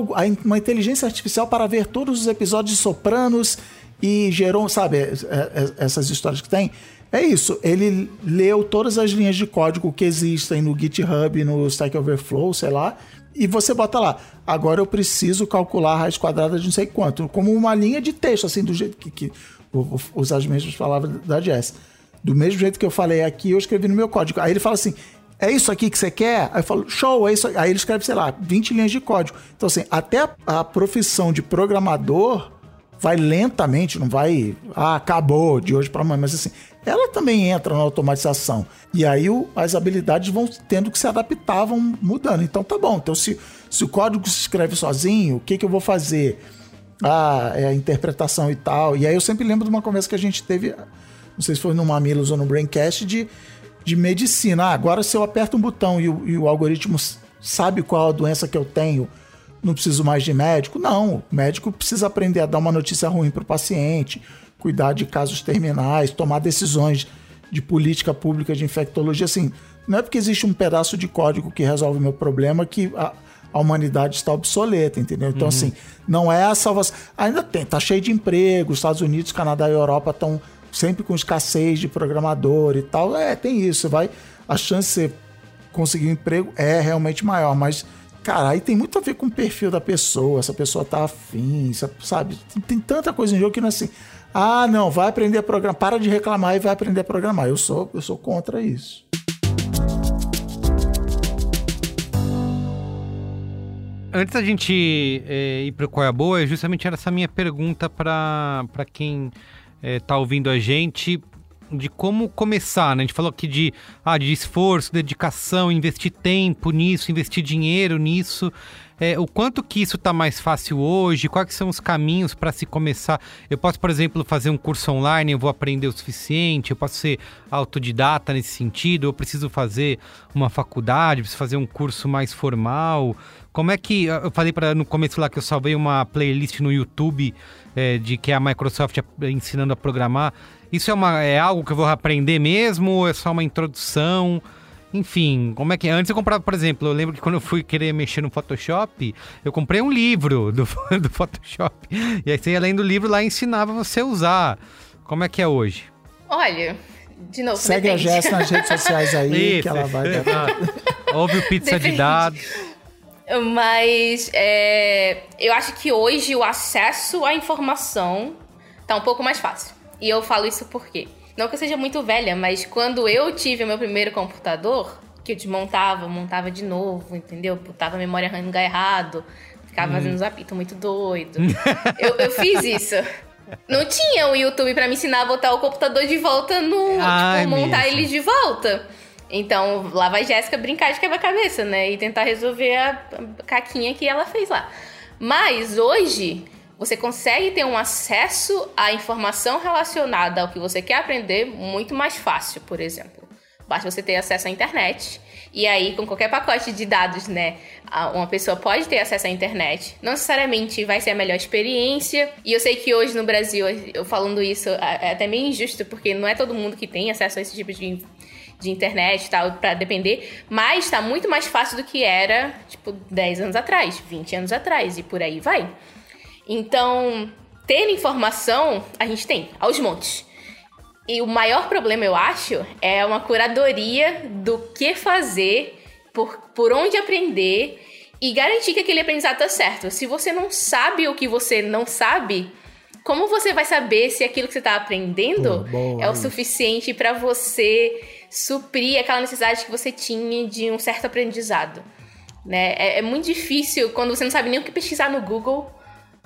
uma inteligência artificial para ver todos os episódios de Sopranos e gerou, sabe, é, é, essas histórias que tem. É isso, ele leu todas as linhas de código que existem no GitHub, no Stack Overflow, sei lá, e você bota lá, agora eu preciso calcular a raiz quadrada de não sei quanto, como uma linha de texto, assim, do jeito que, que vou usar as mesmas palavras da Jess. Do mesmo jeito que eu falei aqui, eu escrevi no meu código. Aí ele fala assim: é isso aqui que você quer? Aí eu falo, show, é isso aqui. Aí ele escreve, sei lá, 20 linhas de código. Então, assim, até a, profissão de programador vai lentamente, não vai, ah, acabou de hoje para amanhã, mas assim, ela também entra na automatização. E aí o, as habilidades vão tendo que se adaptar, vão mudando. Então tá bom. Então, se, se o código se escreve sozinho, o que, que eu vou fazer? Ah, é a interpretação e tal. E aí eu sempre lembro de uma conversa que a gente teve, não sei se foi no Mamilos ou no Braincast, de, de medicina. Ah, agora se eu aperto um botão e o, e o algoritmo sabe qual a doença que eu tenho, não preciso mais de médico? Não, o médico precisa aprender a dar uma notícia ruim para o paciente, cuidar de casos terminais, tomar decisões de política pública de infectologia. Assim, não é porque existe um pedaço de código que resolve o meu problema que a, a humanidade está obsoleta, entendeu? Então, uhum. assim, não é a salvação. Ainda tem, tá cheio de emprego, Estados Unidos, Canadá e Europa estão sempre com escassez de programador e tal. É, tem isso. Vai, a chance de você conseguir um emprego é realmente maior, mas, cara, aí tem muito a ver com o perfil da pessoa, essa pessoa tá afim, sabe? Tem, tem tanta coisa em jogo que não é assim. Ah, não, vai aprender a programar, para de reclamar e vai aprender a programar. Eu sou, eu sou contra isso. Antes da gente é, ir para o Qual é a Boa, justamente era essa minha pergunta para quem está eh, é, ouvindo a gente, de como começar, né? A gente falou aqui de, ah, de esforço, dedicação, investir tempo nisso, investir dinheiro nisso. É, o quanto que isso está mais fácil hoje? Quais são os caminhos para se começar? Eu posso, por exemplo, fazer um curso online, eu vou aprender o suficiente, eu posso ser autodidata nesse sentido, eu preciso fazer uma faculdade, preciso fazer um curso mais formal. Como é que. Eu falei para no começo lá que eu salvei uma playlist no YouTube é, de que é a Microsoft ensinando a programar. Isso é, uma, é algo que eu vou aprender mesmo ou é só uma introdução? Enfim, como é que. Antes eu comprava, por exemplo, eu lembro que quando eu fui querer mexer no Photoshop, eu comprei um livro do, do Photoshop. E aí você ia lendo o livro lá e ensinava você a usar. Como é que é hoje? Olha, de novo. Segue depende. a Jess nas redes sociais aí, Isso. que ela vai. Ouve o pizza depende. de dados. Mas é, eu acho que hoje o acesso à informação tá um pouco mais fácil. E eu falo isso porque, não que eu seja muito velha, mas quando eu tive o meu primeiro computador, que eu desmontava, montava de novo, entendeu? Botava a memória RAM no lugar errado, ficava hum. fazendo uns apitos muito doido. eu, eu fiz isso. Não tinha o YouTube para me ensinar a botar o computador de volta no. Ai, tipo, montar mesmo. ele de volta. Então, lá vai Jéssica brincar de quebra-cabeça, né? E tentar resolver a caquinha que ela fez lá. Mas hoje, você consegue ter um acesso à informação relacionada ao que você quer aprender muito mais fácil, por exemplo. Basta você ter acesso à internet. E aí, com qualquer pacote de dados, né? Uma pessoa pode ter acesso à internet. Não necessariamente vai ser a melhor experiência. E eu sei que hoje no Brasil, eu falando isso, é até meio injusto, porque não é todo mundo que tem acesso a esse tipo de de internet e tal, para depender, mas está muito mais fácil do que era, tipo, 10 anos atrás, 20 anos atrás e por aí vai. Então, ter informação, a gente tem, aos montes. E o maior problema, eu acho, é uma curadoria do que fazer, por, por onde aprender e garantir que aquele aprendizado tá certo. Se você não sabe o que você não sabe, como você vai saber se aquilo que você está aprendendo é o suficiente para você suprir aquela necessidade que você tinha de um certo aprendizado. Né? É, é muito difícil quando você não sabe nem o que pesquisar no Google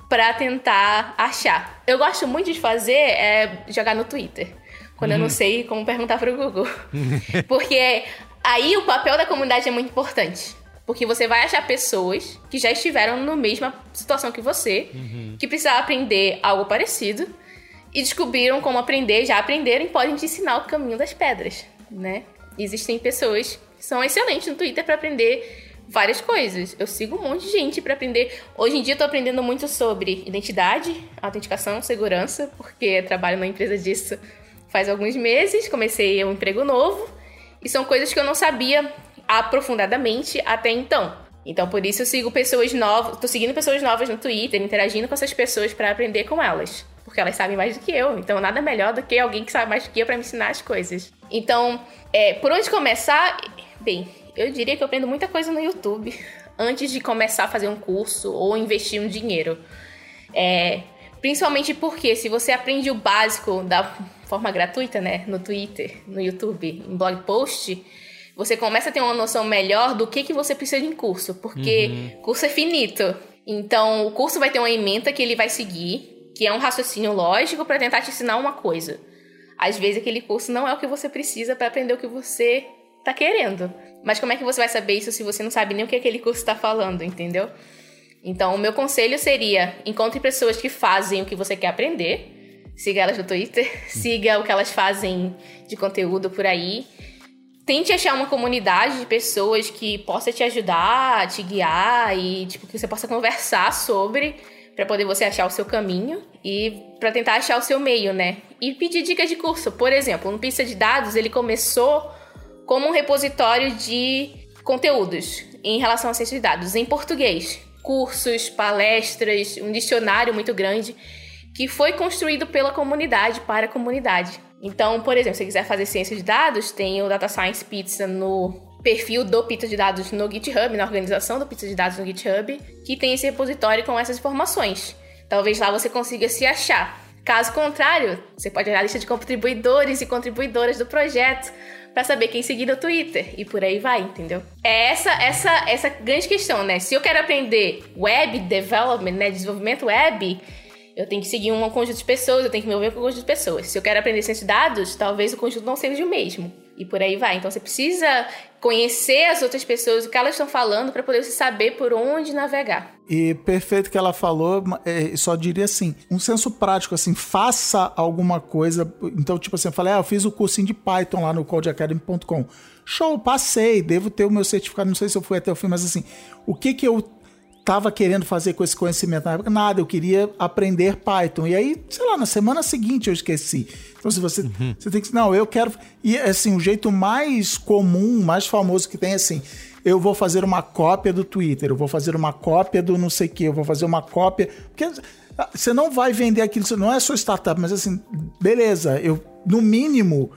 para tentar achar. Eu gosto muito de fazer é jogar no Twitter, quando uhum. eu não uhum. sei como perguntar para o Google. Porque aí o papel da comunidade é muito importante. Porque você vai achar pessoas que já estiveram na mesma situação que você, uhum. que precisavam aprender algo parecido e descobriram como aprender, já aprenderam e podem te ensinar o caminho das pedras né? Existem pessoas são excelentes no Twitter para aprender várias coisas. Eu sigo um monte de gente para aprender. Hoje em dia eu tô aprendendo muito sobre identidade, autenticação, segurança, porque trabalho numa empresa disso faz alguns meses, comecei um emprego novo, e são coisas que eu não sabia aprofundadamente até então. Então, por isso eu sigo pessoas novas, tô seguindo pessoas novas no Twitter, interagindo com essas pessoas para aprender com elas, porque elas sabem mais do que eu. Então, nada melhor do que alguém que sabe mais do que eu para me ensinar as coisas. Então, é, por onde começar? Bem, eu diria que eu aprendo muita coisa no YouTube antes de começar a fazer um curso ou investir um dinheiro. É, principalmente porque se você aprende o básico da forma gratuita, né, no Twitter, no YouTube, em blog post, você começa a ter uma noção melhor do que, que você precisa de um curso, porque uhum. curso é finito. Então, o curso vai ter uma ementa que ele vai seguir, que é um raciocínio lógico para tentar te ensinar uma coisa. Às vezes aquele curso não é o que você precisa para aprender o que você tá querendo. Mas como é que você vai saber isso se você não sabe nem o que aquele curso está falando, entendeu? Então, o meu conselho seria: encontre pessoas que fazem o que você quer aprender. Siga elas no Twitter, siga o que elas fazem de conteúdo por aí. Tente achar uma comunidade de pessoas que possa te ajudar, te guiar e tipo que você possa conversar sobre para poder você achar o seu caminho e para tentar achar o seu meio, né? E pedir dicas de curso. Por exemplo, no Pista de Dados, ele começou como um repositório de conteúdos em relação à ciência de dados em português. Cursos, palestras, um dicionário muito grande que foi construído pela comunidade para a comunidade. Então, por exemplo, se você quiser fazer ciência de dados, tem o Data Science Pizza no perfil do Pizza de Dados no GitHub, na organização do Pizza de Dados no GitHub, que tem esse repositório com essas informações. Talvez lá você consiga se achar. Caso contrário, você pode olhar a lista de contribuidores e contribuidoras do projeto para saber quem seguir no Twitter e por aí vai, entendeu? É essa essa essa grande questão, né? Se eu quero aprender web development, né, desenvolvimento web, eu tenho que seguir um conjunto de pessoas, eu tenho que me mover com um conjunto de pessoas. Se eu quero aprender ciência de dados, talvez o conjunto não seja o mesmo. E por aí vai. Então você precisa conhecer as outras pessoas, o que elas estão falando, para poder saber por onde navegar. E perfeito que ela falou, é, só diria assim, um senso prático, assim, faça alguma coisa. Então, tipo assim, eu falei, ah, eu fiz o cursinho de Python lá no codeacademy.com. Show, passei, devo ter o meu certificado, não sei se eu fui até o fim, mas assim, o que que eu estava querendo fazer com esse conhecimento na época? Nada, eu queria aprender Python. E aí, sei lá, na semana seguinte eu esqueci. Então, se você, uhum. você tem que. Não, eu quero. E assim, o jeito mais comum, mais famoso que tem é assim. Eu vou fazer uma cópia do Twitter, eu vou fazer uma cópia do não sei o que, eu vou fazer uma cópia. Porque você não vai vender aquilo, não é sua startup, mas assim, beleza, eu, no mínimo,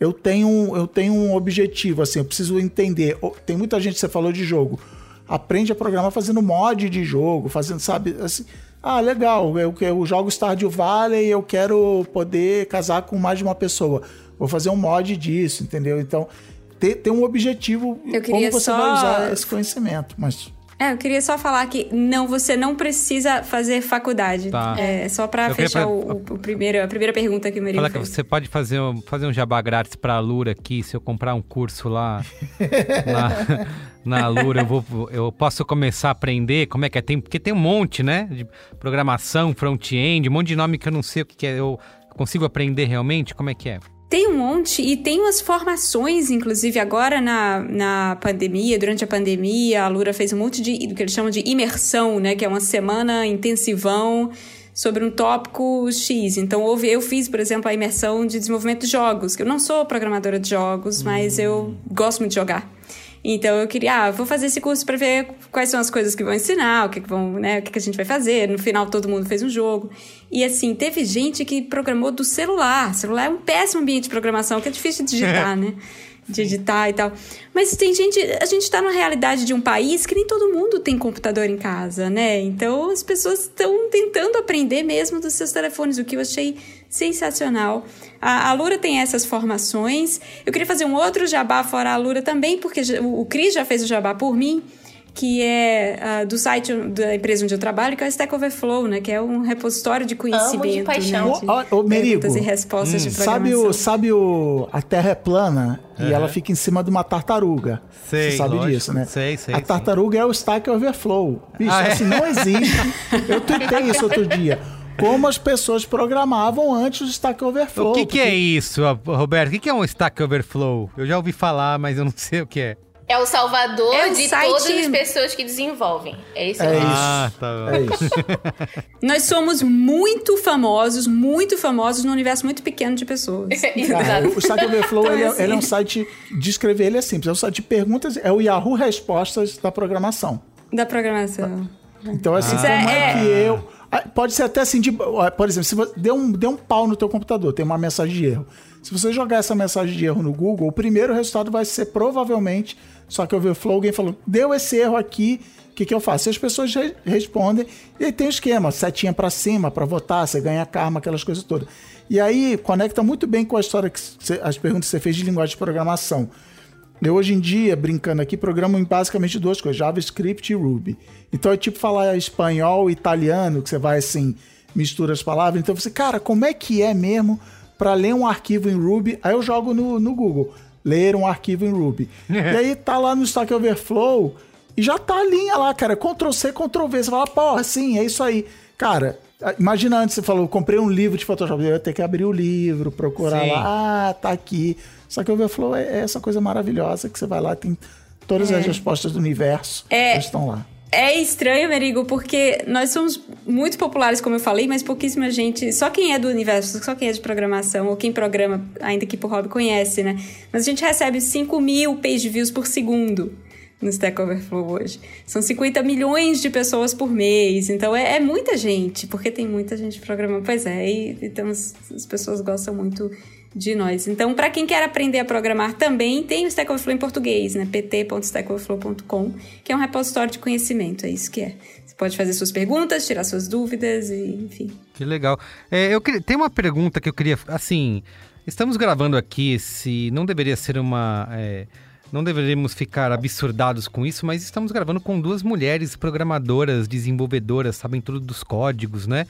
eu tenho, eu tenho um objetivo, assim, eu preciso entender. Tem muita gente, você falou de jogo aprende a programar fazendo mod de jogo, fazendo, sabe, assim, ah, legal, eu, eu jogo Stardew Valley e eu quero poder casar com mais de uma pessoa. Vou fazer um mod disso, entendeu? Então, ter, ter um objetivo, como você só... vai usar esse conhecimento, mas... É, eu queria só falar que não, você não precisa fazer faculdade. Tá. É só para fechar pra... o, o, primeiro, a primeira pergunta que o Merigo Fala que você pode fazer um, fazer um jabá grátis para a Lura aqui, se eu comprar um curso lá na, na Lura, eu, vou, eu posso começar a aprender como é que é. Tem, porque tem um monte, né? De programação, front-end, um monte de nome que eu não sei o que, que é. Eu consigo aprender realmente? Como é que é? Tem um monte e tem umas formações, inclusive agora na, na pandemia, durante a pandemia, a Lura fez um monte de do que eles chamam de imersão, né? Que é uma semana intensivão sobre um tópico X. Então, houve, eu fiz, por exemplo, a imersão de desenvolvimento de jogos, que eu não sou programadora de jogos, mas eu gosto muito de jogar. Então eu queria, ah, vou fazer esse curso para ver quais são as coisas que vão ensinar, o que, que vão, né, o que, que a gente vai fazer. No final todo mundo fez um jogo. E assim, teve gente que programou do celular. O celular é um péssimo ambiente de programação, que é difícil de digitar, né? De editar e tal. Mas tem gente, a gente está na realidade de um país que nem todo mundo tem computador em casa, né? Então as pessoas estão tentando aprender mesmo dos seus telefones, o que eu achei sensacional. A, a Lura tem essas formações. Eu queria fazer um outro jabá fora a Lura também, porque o, o Cris já fez o jabá por mim que é uh, do site da empresa onde eu trabalho, que é o Stack Overflow, né? Que é um repositório de conhecimento. Amo de paixão. Né, de ô, ô, Merigo, e respostas hum, de sabe o Sabe o... A Terra é plana uhum. e ela fica em cima de uma tartaruga. Sei, Você sabe lógico. disso, né? Sei, sei. A tartaruga sim. é o Stack Overflow. Bicho, ah, é? assim, não existe. eu tuitei isso outro dia como as pessoas programavam antes do Stack Overflow. O que, porque... que é isso, Roberto? O que é um Stack Overflow? Eu já ouvi falar, mas eu não sei o que é. É o salvador É de site- todas as pessoas que desenvolvem. É isso É mesmo. isso. Ah, tá bom. É isso. Nós somos muito famosos, muito famosos num universo muito pequeno de pessoas. Cara, Exato. o Stack Overflow Então, ele, é, assim- ele é um site de escrever, ele é simples. É um site de perguntas, é o Yahoo Respostas da programação. Da programação. Então, assim, Mas como é- é, é- que eu. ah, Pode ser até assim, de, ah, por exemplo, se você deu um, deu um pau no teu computador, tem uma mensagem de erro. Se você jogar essa mensagem de erro no Google, o primeiro resultado vai ser provavelmente, só que eu vi o Flow, alguém falou, deu esse erro aqui, o que, que eu faço? E as pessoas re- respondem, e aí tem o esquema, setinha pra cima, pra votar, você ganha karma, aquelas coisas todas. E aí conecta muito bem com a história, que as perguntas que você fez de linguagem de programação. Eu hoje em dia, brincando aqui, programo em basicamente duas coisas, JavaScript e Ruby. Então é tipo falar espanhol, italiano, que você vai assim, mistura as palavras. Então você, cara, como é que é mesmo para ler um arquivo em Ruby? Aí eu jogo no, no Google, ler um arquivo em Ruby. e aí tá lá no Stack Overflow e já tá a linha lá, cara, Ctrl C, Ctrl V. Você fala, porra, sim, é isso aí. Cara, imagina antes você falou, eu comprei um livro de Photoshop, eu ia ter que abrir o livro, procurar Sim. lá, ah, tá aqui. Só que o Overflow é é essa coisa maravilhosa que você vai lá, tem todas as respostas do universo, É. elas estão lá. É estranho, Merigo, porque nós somos muito populares, como eu falei, mas pouquíssima gente, só quem é do universo, só quem é de programação, ou quem programa, ainda que por hobby, conhece, né? Mas a gente recebe 5 mil page views por segundo no Stack Overflow hoje. São 50 milhões de pessoas por mês, então é, é muita gente, porque tem muita gente programando. Pois é, e, então as, as pessoas gostam muito de nós. Então, para quem quer aprender a programar também, tem o Stack Overflow em português, né? pt.stackoverflow.com, que é um repositório de conhecimento, é isso que é. Você pode fazer suas perguntas, tirar suas dúvidas e, enfim. Que legal. É, eu queria, tem uma pergunta que eu queria. Assim, estamos gravando aqui esse. Não deveria ser uma. é, não deveríamos ficar absurdados com isso, mas estamos gravando com duas mulheres programadoras, desenvolvedoras, sabem tudo dos códigos, né?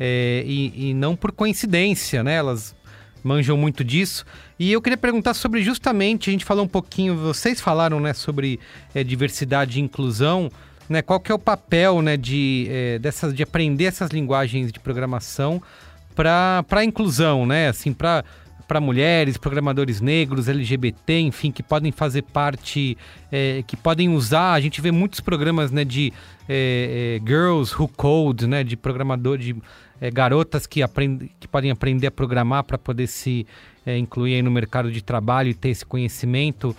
É, e, e não por coincidência, né? Elas manjam muito disso. E eu queria perguntar sobre justamente, a gente falou um pouquinho, vocês falaram, né, sobre é, diversidade e inclusão, né? Qual que é o papel, né, de, é, dessas, de aprender essas linguagens de programação para a inclusão, né? Assim, para para mulheres, programadores negros, LGBT, enfim, que podem fazer parte, é, que podem usar. A gente vê muitos programas, né, de é, é, girls who code, né, de programador, de é, garotas que aprendem, que podem aprender a programar para poder se é, incluir no mercado de trabalho e ter esse conhecimento.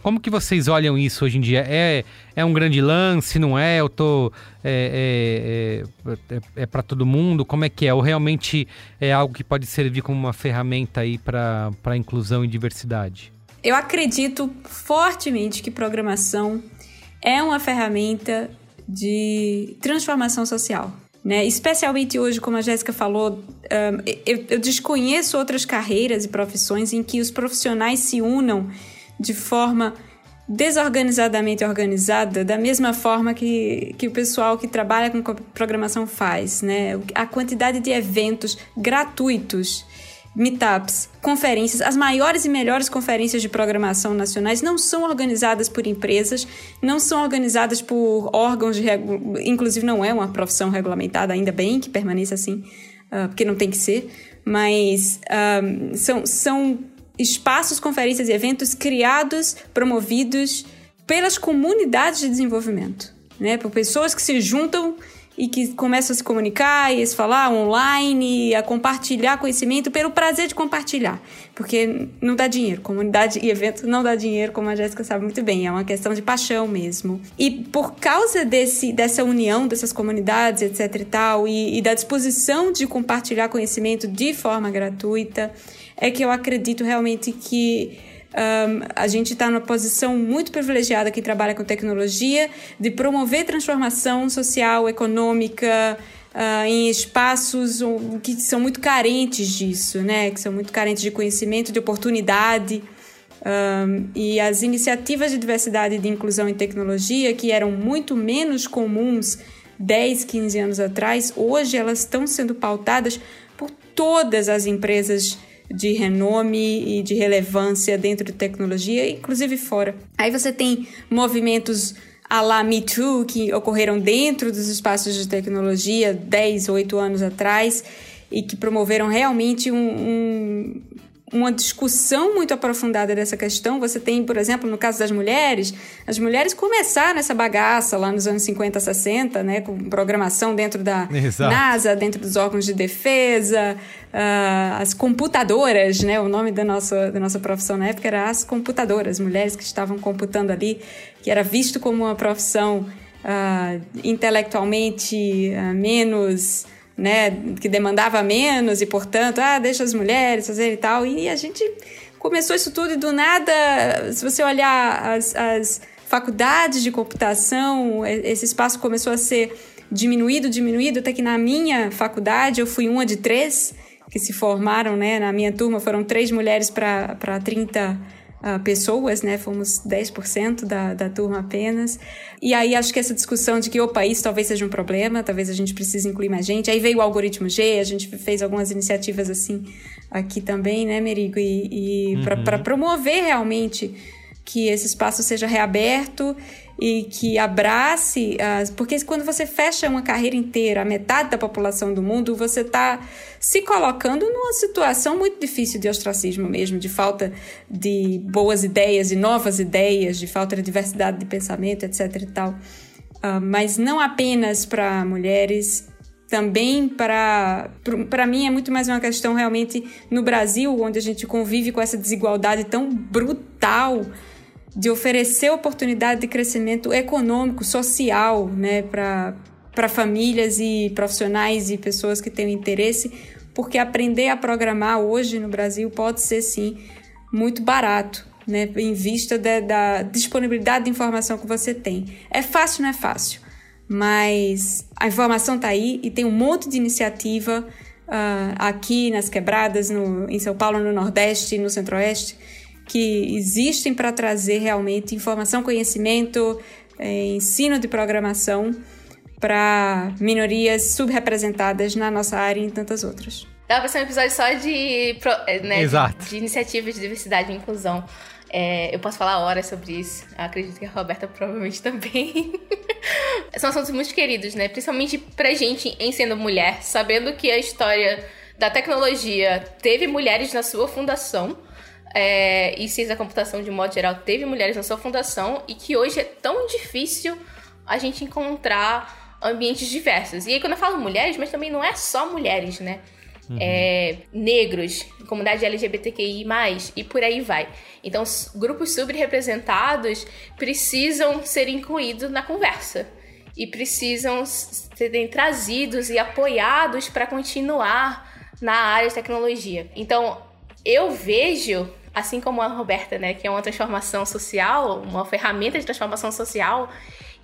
Como que vocês olham isso hoje em dia? É, é um grande lance, não é? Eu tô. É, é, é, é para todo mundo? Como é que é? Ou realmente é algo que pode servir como uma ferramenta aí para inclusão e diversidade? Eu acredito fortemente que programação é uma ferramenta de transformação social. Né? Especialmente hoje, como a Jéssica falou, eu, eu desconheço outras carreiras e profissões em que os profissionais se unam de forma desorganizadamente organizada, da mesma forma que, que o pessoal que trabalha com programação faz. Né? A quantidade de eventos gratuitos meetups, conferências, as maiores e melhores conferências de programação nacionais não são organizadas por empresas, não são organizadas por órgãos de regu... inclusive não é uma profissão regulamentada, ainda bem que permaneça assim, uh, porque não tem que ser, mas uh, são, são espaços, conferências e eventos criados, promovidos pelas comunidades de desenvolvimento, né? Por pessoas que se juntam e que começam a se comunicar e a se falar online, a compartilhar conhecimento pelo prazer de compartilhar. Porque não dá dinheiro. Comunidade e evento não dá dinheiro, como a Jéssica sabe muito bem. É uma questão de paixão mesmo. E por causa desse, dessa união dessas comunidades, etc e tal, e, e da disposição de compartilhar conhecimento de forma gratuita, é que eu acredito realmente que um, a gente está numa posição muito privilegiada que trabalha com tecnologia de promover transformação social, econômica uh, em espaços que são muito carentes disso, né? Que são muito carentes de conhecimento, de oportunidade. Um, e as iniciativas de diversidade e de inclusão em tecnologia, que eram muito menos comuns 10, 15 anos atrás, hoje elas estão sendo pautadas por todas as empresas de renome e de relevância dentro de tecnologia, inclusive fora. Aí você tem movimentos a la Me Too, que ocorreram dentro dos espaços de tecnologia 10, 8 anos atrás, e que promoveram realmente um, um, uma discussão muito aprofundada dessa questão. Você tem, por exemplo, no caso das mulheres, as mulheres começaram essa bagaça lá nos anos 50, 60, né, com programação dentro da Exato. NASA, dentro dos órgãos de defesa, uh, as computadoras, né, o nome da nossa, da nossa profissão na época era as computadoras, mulheres que estavam computando ali, que era visto como uma profissão uh, intelectualmente uh, menos né, que demandava menos e, portanto, ah, deixa as mulheres fazer e tal. E a gente começou isso tudo e do nada, se você olhar as, as faculdades de computação, esse espaço começou a ser diminuído, diminuído, até que na minha faculdade eu fui uma de três que se formaram, né? Na minha turma foram três mulheres para 30 uh, pessoas, né? Fomos 10% da, da turma apenas. E aí acho que essa discussão de que o país talvez seja um problema, talvez a gente precise incluir mais gente. Aí veio o algoritmo G, a gente fez algumas iniciativas assim aqui também, né, Merigo? E, e uhum. para promover realmente que esse espaço seja reaberto e que abrace, as, porque quando você fecha uma carreira inteira, a metade da população do mundo, você está se colocando numa situação muito difícil de ostracismo mesmo, de falta de boas ideias, de novas ideias, de falta de diversidade de pensamento, etc. e tal. Uh, mas não apenas para mulheres, também para para mim é muito mais uma questão realmente no Brasil onde a gente convive com essa desigualdade tão brutal de oferecer oportunidade de crescimento econômico, social, né, para famílias e profissionais e pessoas que têm interesse, porque aprender a programar hoje no Brasil pode ser sim muito barato, né, em vista da, da disponibilidade de informação que você tem. É fácil, não é fácil, mas a informação está aí e tem um monte de iniciativa uh, aqui nas quebradas, no, em São Paulo, no Nordeste no Centro-Oeste que existem para trazer realmente informação, conhecimento, é, ensino de programação para minorias subrepresentadas na nossa área e em tantas outras. Dá para ser um episódio só de, é, né, Exato. de, de iniciativas de diversidade e inclusão. É, eu posso falar horas sobre isso. acredito que a Roberta provavelmente também. São assuntos muito queridos, né? Principalmente pra gente em sendo mulher, sabendo que a história da tecnologia teve mulheres na sua fundação é, e ciência da computação de modo geral teve mulheres na sua fundação e que hoje é tão difícil a gente encontrar ambientes diversos. E aí quando eu falo mulheres, mas também não é só mulheres, né? Uhum. É, negros, comunidade LGBTQI+, e por aí vai. Então, grupos subrepresentados precisam ser incluídos na conversa e precisam serem trazidos e apoiados para continuar na área de tecnologia. Então, eu vejo assim como a Roberta, né, que é uma transformação social, uma ferramenta de transformação social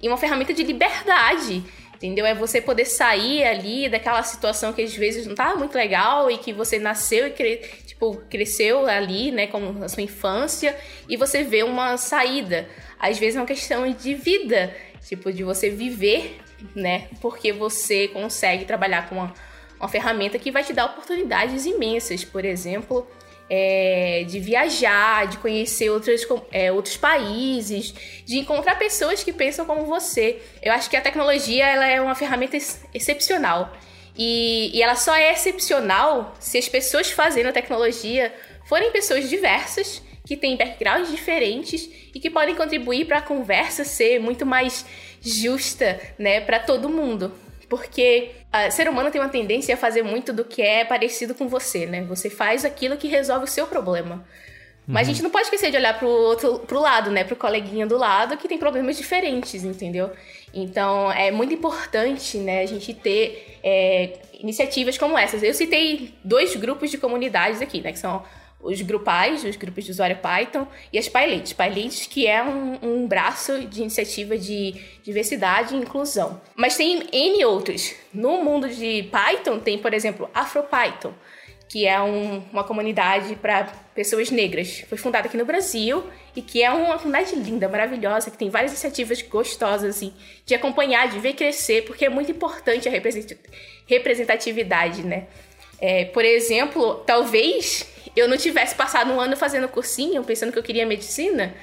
e uma ferramenta de liberdade. Entendeu? É você poder sair ali daquela situação que às vezes não tá muito legal e que você nasceu e cre... tipo, cresceu ali, né, como a sua infância, e você vê uma saída. Às vezes é uma questão de vida, tipo, de você viver, né, porque você consegue trabalhar com uma, uma ferramenta que vai te dar oportunidades imensas. Por exemplo, é, de viajar, de conhecer outros, é, outros países, de encontrar pessoas que pensam como você. Eu acho que a tecnologia ela é uma ferramenta ex excepcional. E, e ela só é excepcional se as pessoas fazendo a tecnologia forem pessoas diversas, que têm backgrounds diferentes e que podem contribuir para a conversa ser muito mais justa, né, para todo mundo. Porque o ser humano tem uma tendência a fazer muito do que é parecido com você, né? Você faz aquilo que resolve o seu problema. Mas a uhum. gente não pode esquecer de olhar pro outro pro lado, né? Pro coleguinha do lado que tem problemas diferentes, entendeu? Então é muito importante, né, a gente ter é, iniciativas como essas. Eu citei dois grupos de comunidades aqui, né? Que são os grupais, os grupos de usuário Python, e as PyLeads. PyLeads que é um, um, braço de iniciativa de diversidade e inclusão. Mas tem N outros. No mundo de Python tem, por exemplo, AfroPython, que é um, uma comunidade para pessoas negras. Foi fundada aqui no Brasil e que é uma comunidade linda, maravilhosa, que tem várias iniciativas gostosas assim, de acompanhar, de ver crescer, porque é muito importante a representatividade, né? É, por exemplo, talvez eu não tivesse passado um ano fazendo cursinho, pensando que eu queria medicina,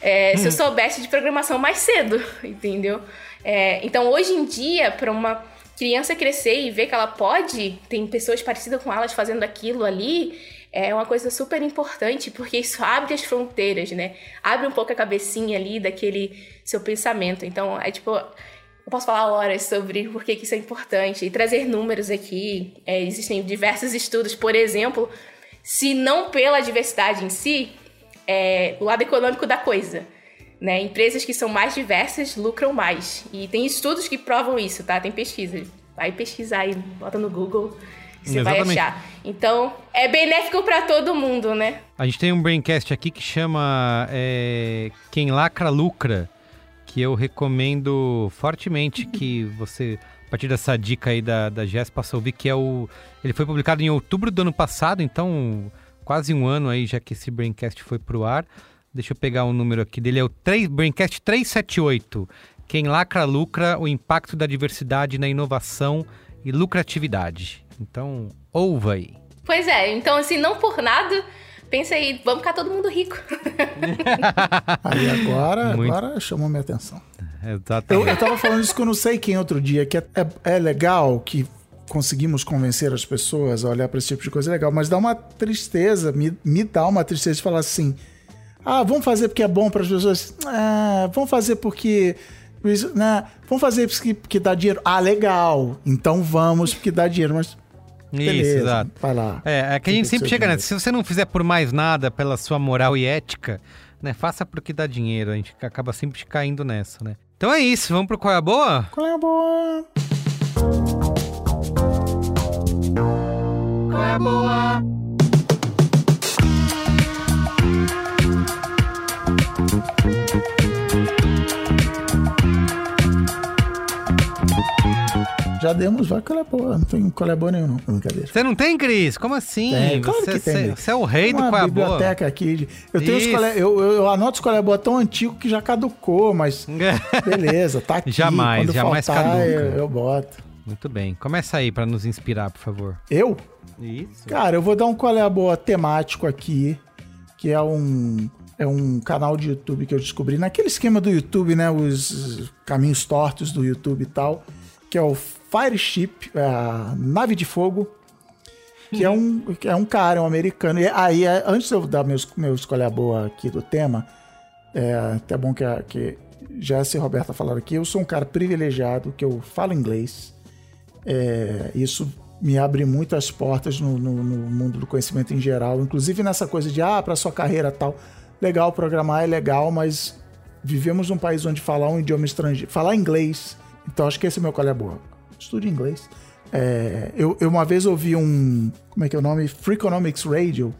é, hum. se eu hum. soubesse de programação mais cedo, entendeu? É, então, hoje em dia, para uma criança crescer e ver que ela pode, tem pessoas parecidas com elas fazendo aquilo ali, é uma coisa super importante, porque isso abre as fronteiras, né? Abre um pouco a cabecinha ali daquele seu pensamento. Então, é tipo, eu posso falar horas sobre por que isso é importante e trazer números aqui. É, existem diversos estudos, por exemplo, se não pela diversidade em si, é, o lado econômico da coisa. Né? Empresas que são mais diversas lucram mais. E tem estudos que provam isso, tá? Tem pesquisa. Vai pesquisar aí, bota no Google você Exatamente. vai achar. Então, é benéfico para todo mundo, né? A gente tem um braincast aqui que chama é, Quem Lacra Lucra, que eu recomendo fortemente que você, a partir dessa dica aí da, da Jess, possa ouvir, que é o... Ele foi publicado em outubro do ano passado, então quase um ano aí já que esse braincast foi pro ar. Deixa eu pegar o um número aqui dele, é o 3, Braincast 378. Quem lacra lucra, o impacto da diversidade na inovação e lucratividade. Então, ouva aí. Pois é, então assim, não por nada, pensa aí, vamos ficar todo mundo rico. aí agora, Muito... agora chamou minha atenção. Exatamente. Eu, eu tava falando isso com não sei quem outro dia, que é, é, é legal que conseguimos convencer as pessoas a olhar para esse tipo de coisa é legal, mas dá uma tristeza, me, me dá uma tristeza de falar assim: ah, vamos fazer porque é bom para as pessoas, ah, vamos fazer porque né? Vamos fazer porque, porque dá dinheiro. Ah, legal. Então vamos porque dá dinheiro, mas Beleza, Isso, exato. Vai lá. É, é que a gente sempre chega nessa. Se você não fizer por mais nada, pela sua moral e ética, né? Faça porque dá dinheiro. A gente acaba sempre caindo nessa, né? Então é isso. Vamos pro Qual é a Boa? Qual é a Boa? Qual é a Boa? Já demos qual é boa. Não tem é boa nenhum, não. Brincadeira. Você não tem, Cris? Como assim? É, claro você, que tem. Você é o rei do qual é boa. biblioteca aqui. Eu tenho os qual é, eu, eu, anoto os é boa tão antigo que já caducou, mas beleza, tá aqui. Jamais, Quando jamais faltar, caduca. Eu, eu boto. Muito bem. Começa aí para nos inspirar, por favor. Eu? Isso. Cara, eu vou dar um é a boa temático aqui, que é um é um canal de YouTube que eu descobri naquele esquema do YouTube, né, os caminhos tortos do YouTube e tal, que é o Fireship, é a nave de fogo, que é um, que é um cara, um americano. E aí, é, antes de eu dar meus, meu escolha boa aqui do tema, é até bom que, que Jess e Roberta falaram aqui, eu sou um cara privilegiado, que eu falo inglês. É, isso me abre muitas portas no, no, no, mundo do conhecimento em geral, inclusive nessa coisa de, ah, para sua carreira tal. Legal, programar é legal, mas vivemos num país onde falar um idioma estrangeiro, falar inglês, então acho que esse é meu é boa estude inglês. É, eu, eu, uma vez ouvi um. Como é que é o nome? Freakonomics Radio,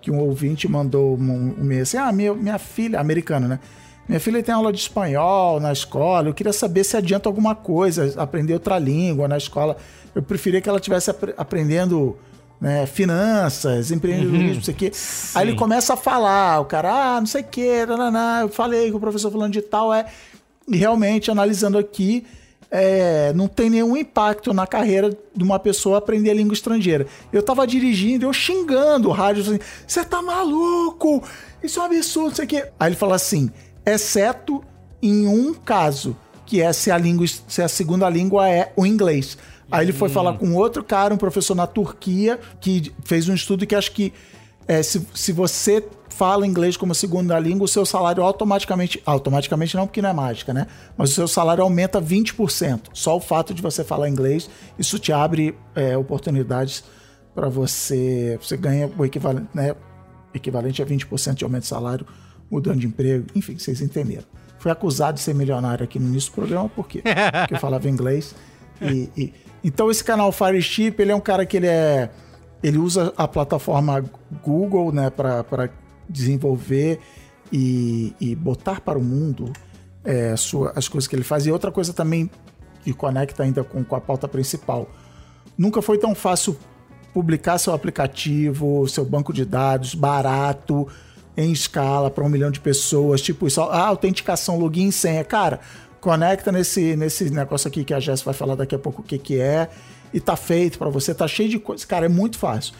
que um ouvinte mandou um, um assim: Ah, minha, minha filha, americana, né? Minha filha tem aula de espanhol na escola. Eu queria saber se adianta alguma coisa, aprender outra língua na escola. Eu preferia que ela estivesse ap aprendendo né, finanças, empreendedorismo, uhum. não sei o quê. Sim. Aí ele começa a falar, o cara, ah, não sei o quê, nananá. eu falei com o professor falando de tal, é. E realmente, analisando aqui, é, não tem nenhum impacto na carreira de uma pessoa aprender a língua estrangeira. Eu tava dirigindo, eu xingando o rádio, assim, você tá maluco? Isso é um absurdo, não sei o quê. Aí ele fala assim, exceto em um caso, que é se a, língua, se a segunda língua é o inglês. Aí ele foi hum. falar com outro cara, um professor na Turquia, que fez um estudo que acho que é, se, se você fala inglês como segunda língua, o seu salário automaticamente. Automaticamente não, porque não é mágica, né? Mas o seu salário aumenta 20%. Só o fato de você falar inglês, isso te abre é, oportunidades para você. Você ganha o equivalente, né? equivalente a 20% de aumento de salário, mudando de emprego. Enfim, vocês entenderam. Fui acusado de ser milionário aqui no início do programa, por quê? Porque eu falava inglês. E, e... Então, esse canal Fireship, ele é um cara que ele é. Ele usa a plataforma Google, né, para desenvolver e, e botar para o mundo é, sua, as coisas que ele faz. E outra coisa também que conecta ainda com, com a pauta principal. Nunca foi tão fácil publicar seu aplicativo, seu banco de dados barato, em escala para um milhão de pessoas, tipo isso, ah, autenticação, login senha. Cara, conecta nesse, nesse negócio aqui que a Jess vai falar daqui a pouco o que, que é, e tá feito para você, tá cheio de coisas. Cara, é muito fácil.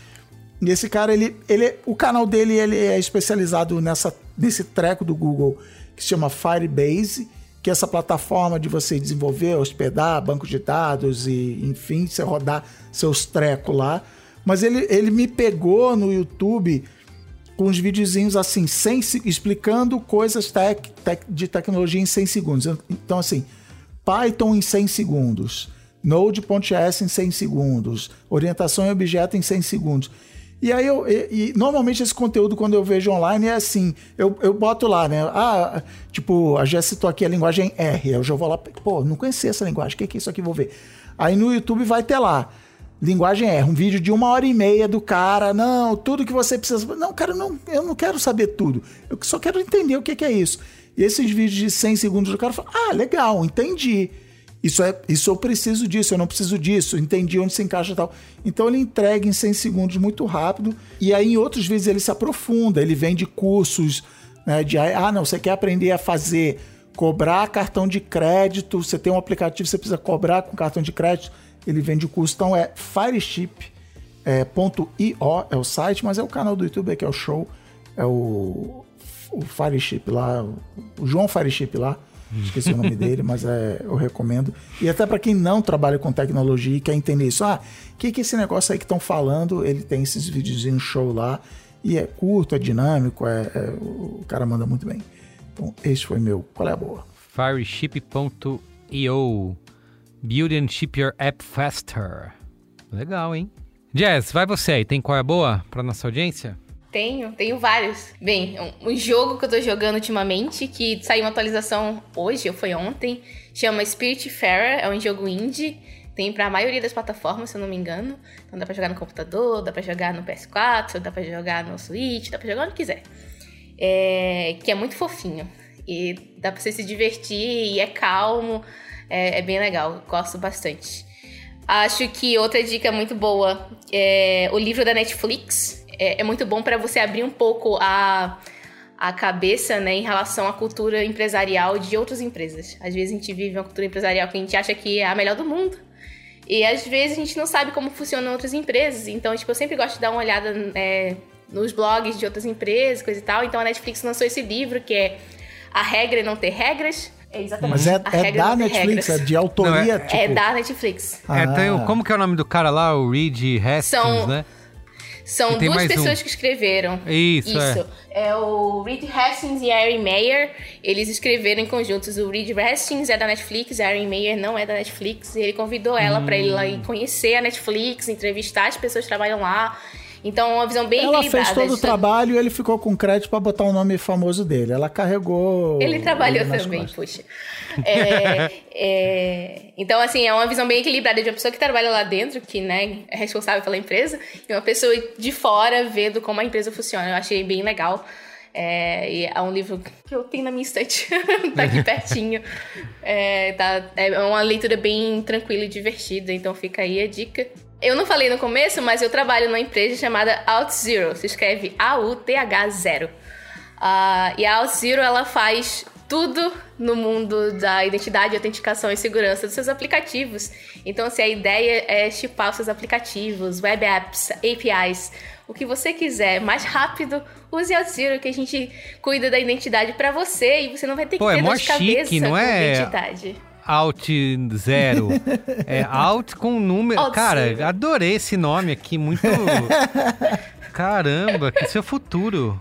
E esse cara, ele, ele, o canal dele ele é especializado nessa, nesse treco do Google que se chama Firebase, que é essa plataforma de você desenvolver, hospedar banco de dados e, enfim, você rodar seus trecos lá. Mas ele, ele me pegou no YouTube com uns videozinhos assim, sem, explicando coisas tec, tec, de tecnologia em 100 segundos. Então, assim, Python em 100 segundos, Node.js em 100 segundos, orientação em objeto em 100 segundos. E aí eu. E, e, normalmente esse conteúdo, quando eu vejo online, é assim. Eu, eu boto lá, né? Ah, tipo, a Jess citou aqui a linguagem R. Eu já vou lá, pô, não conhecia essa linguagem. O que, que é isso aqui? Vou ver. Aí no YouTube vai ter lá. Linguagem R, um vídeo de uma hora e meia do cara. Não, tudo que você precisa. Não, cara, não, eu não quero saber tudo. Eu só quero entender o que, que é isso. E esses vídeos de 100 segundos do cara fala: Ah, legal, entendi. Isso, é, isso eu preciso disso, eu não preciso disso, entendi onde se encaixa e tal. Então ele entrega em 100 segundos muito rápido. E aí em outros vídeos ele se aprofunda, ele vende cursos né, de ah, não, você quer aprender a fazer, cobrar cartão de crédito, você tem um aplicativo, você precisa cobrar com cartão de crédito, ele vende curso. Então é fireship.io é, é o site, mas é o canal do YouTube que é o show, é o, o Fireship lá, o João Fireship lá esqueci o nome dele, mas é, eu recomendo. E até para quem não trabalha com tecnologia e quer entender isso, ah, o que, que esse negócio aí que estão falando? Ele tem esses videozinhos show lá, e é curto, é dinâmico, é, é, o cara manda muito bem. Então, esse foi meu. Qual é a boa? Fireship.io Build and ship your app faster. Legal, hein? Jazz, vai você aí. Tem qual é a boa para nossa audiência? Tenho, tenho vários. Bem, um, jogo que eu tô jogando ultimamente, que saiu uma atualização hoje, ou foi ontem, chama Spiritfarer, é um jogo indie, tem pra maioria das plataformas, se eu não me engano. Então dá pra jogar no computador, dá pra jogar no PS4, dá pra jogar no Switch, dá pra jogar onde quiser. É, que é muito fofinho. E dá pra você se divertir, e é calmo, é, é bem legal, gosto bastante. Acho que outra dica muito boa é o livro da Netflix, é, é muito bom para você abrir um pouco a, a cabeça né, em relação à cultura empresarial de outras empresas. Às vezes a gente vive uma cultura empresarial que a gente acha que é a melhor do mundo. E às vezes a gente não sabe como funcionam outras empresas. Então, tipo, eu sempre gosto de dar uma olhada é, nos blogs de outras empresas, coisa e tal. Então a Netflix lançou esse livro que é A Regra e Não Ter Regras. É exatamente. Mas é, é da Netflix, é de autoria, não, é, tipo... é da Netflix. Ah. É, tem, como que é o nome do cara lá? O Reed Hastings, São, né? São duas pessoas um. que escreveram. Isso, Isso. É. é. o Reed Hastings e a Erin Meyer. Eles escreveram em conjuntos. O Reed Hastings é da Netflix, a Erin Meyer não é da Netflix. ele convidou ela hum. para ir lá e conhecer a Netflix, entrevistar as pessoas que trabalham lá. Então, uma visão bem Ela fez todo o trabalho e ele ficou com crédito para botar o nome famoso dele. Ela carregou. Ele trabalhou também, puxa. É, é, então, assim, é uma visão bem equilibrada de uma pessoa que trabalha lá dentro, que né, é responsável pela empresa, e uma pessoa de fora vendo como a empresa funciona. Eu achei bem legal. É, é um livro que eu tenho na minha estante, tá aqui pertinho. É, tá, é uma leitura bem tranquila e divertida, então fica aí a dica. Eu não falei no começo, mas eu trabalho numa empresa chamada OutZero. Se escreve A-U-T-H-0. Uh, e a OutZero, ela faz tudo no mundo da identidade, autenticação e segurança dos seus aplicativos. Então, se assim, a ideia é chipar os seus aplicativos, web apps, APIs, o que você quiser, mais rápido, use OutZero, que a gente cuida da identidade para você e você não vai ter que Pô, ter é dor de cabeça chique, não é? identidade. Alt Zero. é Alt com número. Alt Cara, zero. adorei esse nome aqui, muito. Caramba, que seu futuro.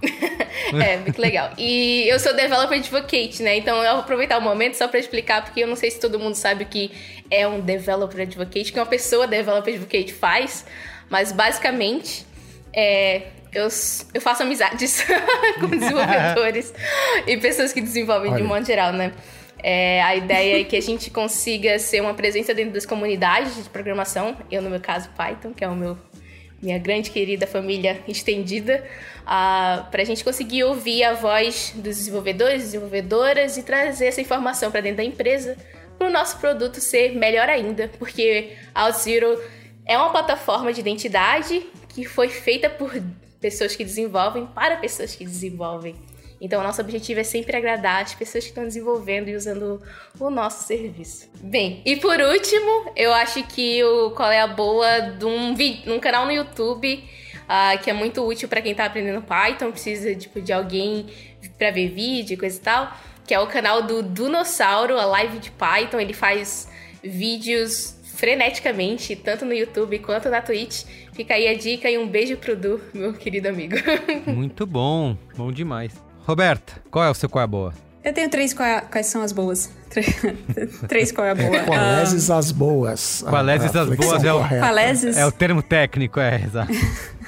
é, muito legal. E eu sou developer advocate, né? Então eu vou aproveitar o momento só para explicar, porque eu não sei se todo mundo sabe o que é um developer advocate, que uma pessoa developer advocate faz, mas basicamente é, eu, eu faço amizades com desenvolvedores e pessoas que desenvolvem Olha. de um modo geral, né? É, a ideia é que a gente consiga ser uma presença dentro das comunidades de programação. Eu, no meu caso, Python, que é o meu minha grande querida família estendida, uh, para a gente conseguir ouvir a voz dos desenvolvedores, desenvolvedoras e trazer essa informação para dentro da empresa para o nosso produto ser melhor ainda, porque OutZero é uma plataforma de identidade que foi feita por pessoas que desenvolvem para pessoas que desenvolvem. Então, nosso objetivo é sempre agradar as pessoas que estão desenvolvendo e usando o nosso serviço. Bem, e por último, eu acho que o qual é a boa de um, um canal no YouTube uh, que é muito útil para quem está aprendendo Python, precisa tipo, de alguém para ver vídeo e coisa e tal, que é o canal do Dunossauro, a live de Python. Ele faz vídeos freneticamente, tanto no YouTube quanto na Twitch. Fica aí a dica e um beijo pro Du, meu querido amigo. Muito bom, bom demais. Roberta, qual é o seu qual é a boa? Eu tenho três quais, quais são as boas. três qual é a boa. É, qualeses um, as boas. Qualeses as boas é o, qualeses... é o termo técnico, é, exato.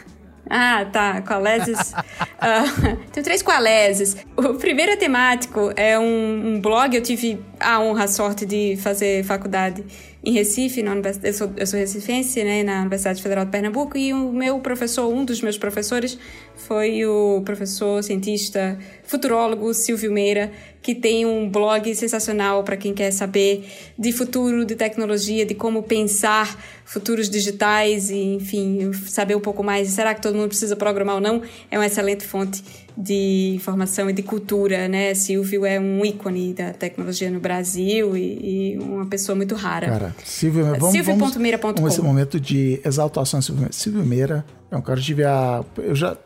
Ah, tá. Qualeses. uh, tem três qualeses. O primeiro é temático, é um, um, blog. Eu tive a honra, a sorte de fazer faculdade em Recife, na universidade, eu, sou, eu sou recifense, né, na Universidade Federal de Pernambuco, e o meu professor, um dos meus professores, foi o professor cientista futurólogo Silvio Meira, que tem um blog sensacional para quem quer saber de futuro, de tecnologia, de como pensar futuros digitais e, enfim, saber um pouco mais. Será que todo mundo precisa programar ou não? É uma excelente fonte de informação e de cultura, né? Silvio é um ícone da tecnologia no Brasil e, e uma pessoa muito rara. Cara, Silvio, vamos, Silvio. vamos, vamos esse momento de exaltação Silvio, Silvio Meira é um cara que tive a... Eu já,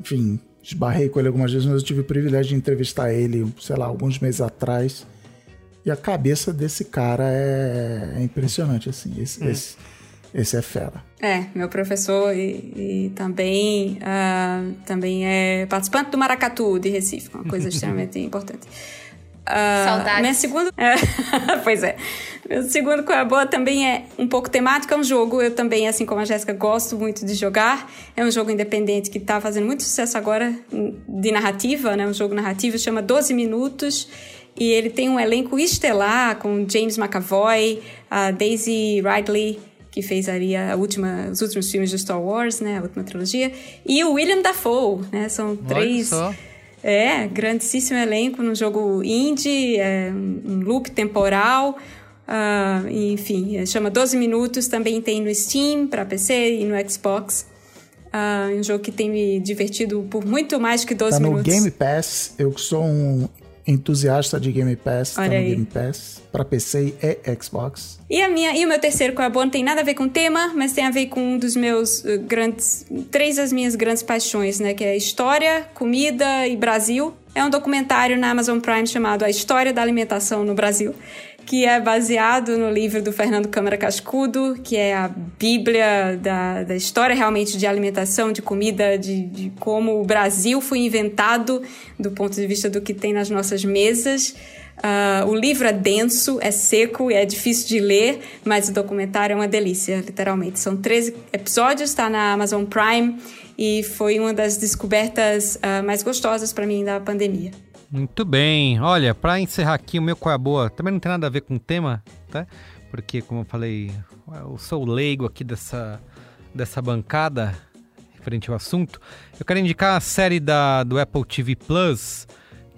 enfim, esbarrei com ele algumas vezes, mas eu tive o privilégio de entrevistar ele, sei lá, alguns meses atrás. E a cabeça desse cara é, é impressionante, assim. Esse, hum. esse, esse é fera. É, meu professor e, e também, uh, também é participante do Maracatu de Recife, uma coisa extremamente importante. Uh, Saudades. Minha segunda... pois é. Meu segundo Qual é Boa também é um pouco temático, é um jogo, eu também, assim como a Jéssica, gosto muito de jogar. É um jogo independente que está fazendo muito sucesso agora de narrativa, né? Um jogo narrativo, chama 12 Minutos. E ele tem um elenco estelar com James McAvoy, a Daisy Ridley, que fez ali a última, os últimos filmes de Star Wars, né? A última trilogia. E o William Dafoe, né? São três... É, grandíssimo elenco no jogo indie, é um loop temporal, uh, enfim, é, chama 12 Minutos, também tem no Steam para PC e no Xbox. Uh, um jogo que tem me divertido por muito mais que 12 tá minutos. no Game Pass, eu que sou um entusiasta de Game Pass, Olha tá no aí. Game Pass, para PC e Xbox. E, a minha, e o meu terceiro qual é não tem nada a ver com tema, mas tem a ver com um dos meus uh, grandes, três das minhas grandes paixões, né, que é história, comida e Brasil. É um documentário na Amazon Prime chamado A História da Alimentação no Brasil que é baseado no livro do Fernando Câmara Cascudo, que é a bíblia da, da história realmente de alimentação, de comida, de, de como o Brasil foi inventado do ponto de vista do que tem nas nossas mesas. Uh, o livro é denso, é seco e é difícil de ler, mas o documentário é uma delícia, literalmente. São 13 episódios, está na Amazon Prime e foi uma das descobertas uh, mais gostosas para mim da pandemia. Muito bem. Olha, para encerrar aqui o meu qual é a boa, também não tem nada a ver com o tema, tá? Porque, como eu falei, eu sou leigo aqui dessa, dessa bancada referente ao assunto. Eu quero indicar a série da, do Apple TV Plus,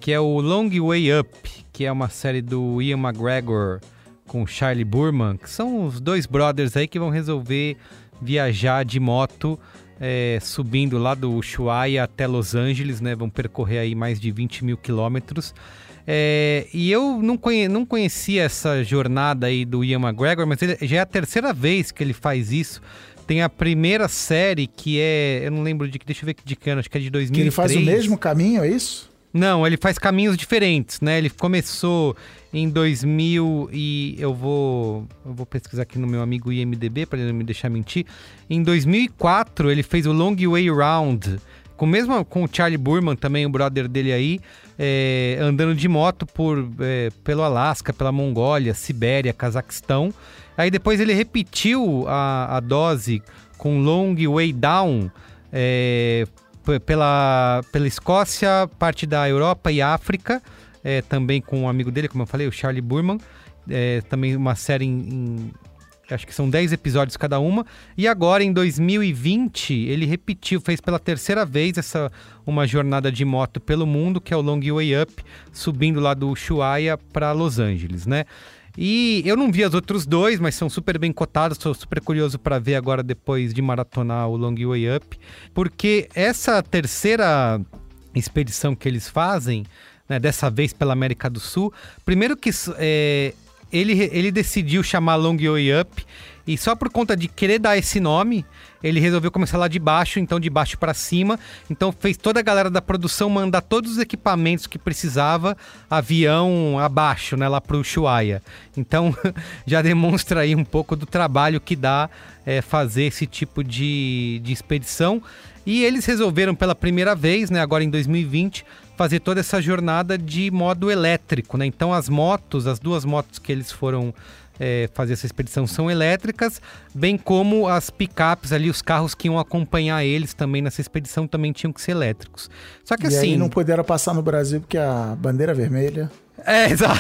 que é o Long Way Up, que é uma série do Ian McGregor com Charlie Burman, que são os dois brothers aí que vão resolver viajar de moto é, subindo lá do Ushuaia até Los Angeles, né? Vão percorrer aí mais de 20 mil quilômetros. É, e eu não, conhe, não conhecia essa jornada aí do Ian McGregor, mas ele, já é a terceira vez que ele faz isso. Tem a primeira série que é. Eu não lembro de que. Deixa eu ver que de que ano, acho que é de 2003. Que ele faz o mesmo caminho, é isso? Não, ele faz caminhos diferentes, né? Ele começou em 2000 e eu vou eu vou pesquisar aqui no meu amigo IMDb para ele não me deixar mentir. Em 2004 ele fez o Long Way Round, com mesmo com o Charlie Burman também, o brother dele aí, é, andando de moto por é, pelo Alasca, pela Mongólia, Sibéria, Cazaquistão. Aí depois ele repetiu a, a dose com Long Way Down. É, pela, pela Escócia, parte da Europa e África, é, também com um amigo dele, como eu falei, o Charlie Burman. É, também uma série em, em, Acho que são 10 episódios cada uma. E agora, em 2020, ele repetiu, fez pela terceira vez essa uma jornada de moto pelo mundo, que é o Long Way Up, subindo lá do Ushuaia para Los Angeles, né? E eu não vi os outros dois, mas são super bem cotados. Estou super curioso para ver agora depois de maratonar o Long Way Up, porque essa terceira expedição que eles fazem, né, dessa vez pela América do Sul, primeiro que é, ele, ele decidiu chamar Long Way Up E só por conta de querer dar esse nome, ele resolveu começar lá de baixo, então de baixo para cima. Então fez toda a galera da produção mandar todos os equipamentos que precisava, avião abaixo, né, lá pro Ushuaia. Então já demonstra aí um pouco do trabalho que dá é, fazer esse tipo de, de expedição. E eles resolveram pela primeira vez, né, agora em 2020, fazer toda essa jornada de modo elétrico, né? Então as motos, as duas motos que eles foram é, fazer essa expedição são elétricas, bem como as picapes ali, os carros que iam acompanhar eles também nessa expedição também tinham que ser elétricos. Só que e assim. Aí não puderam passar no Brasil porque a bandeira vermelha. É, exa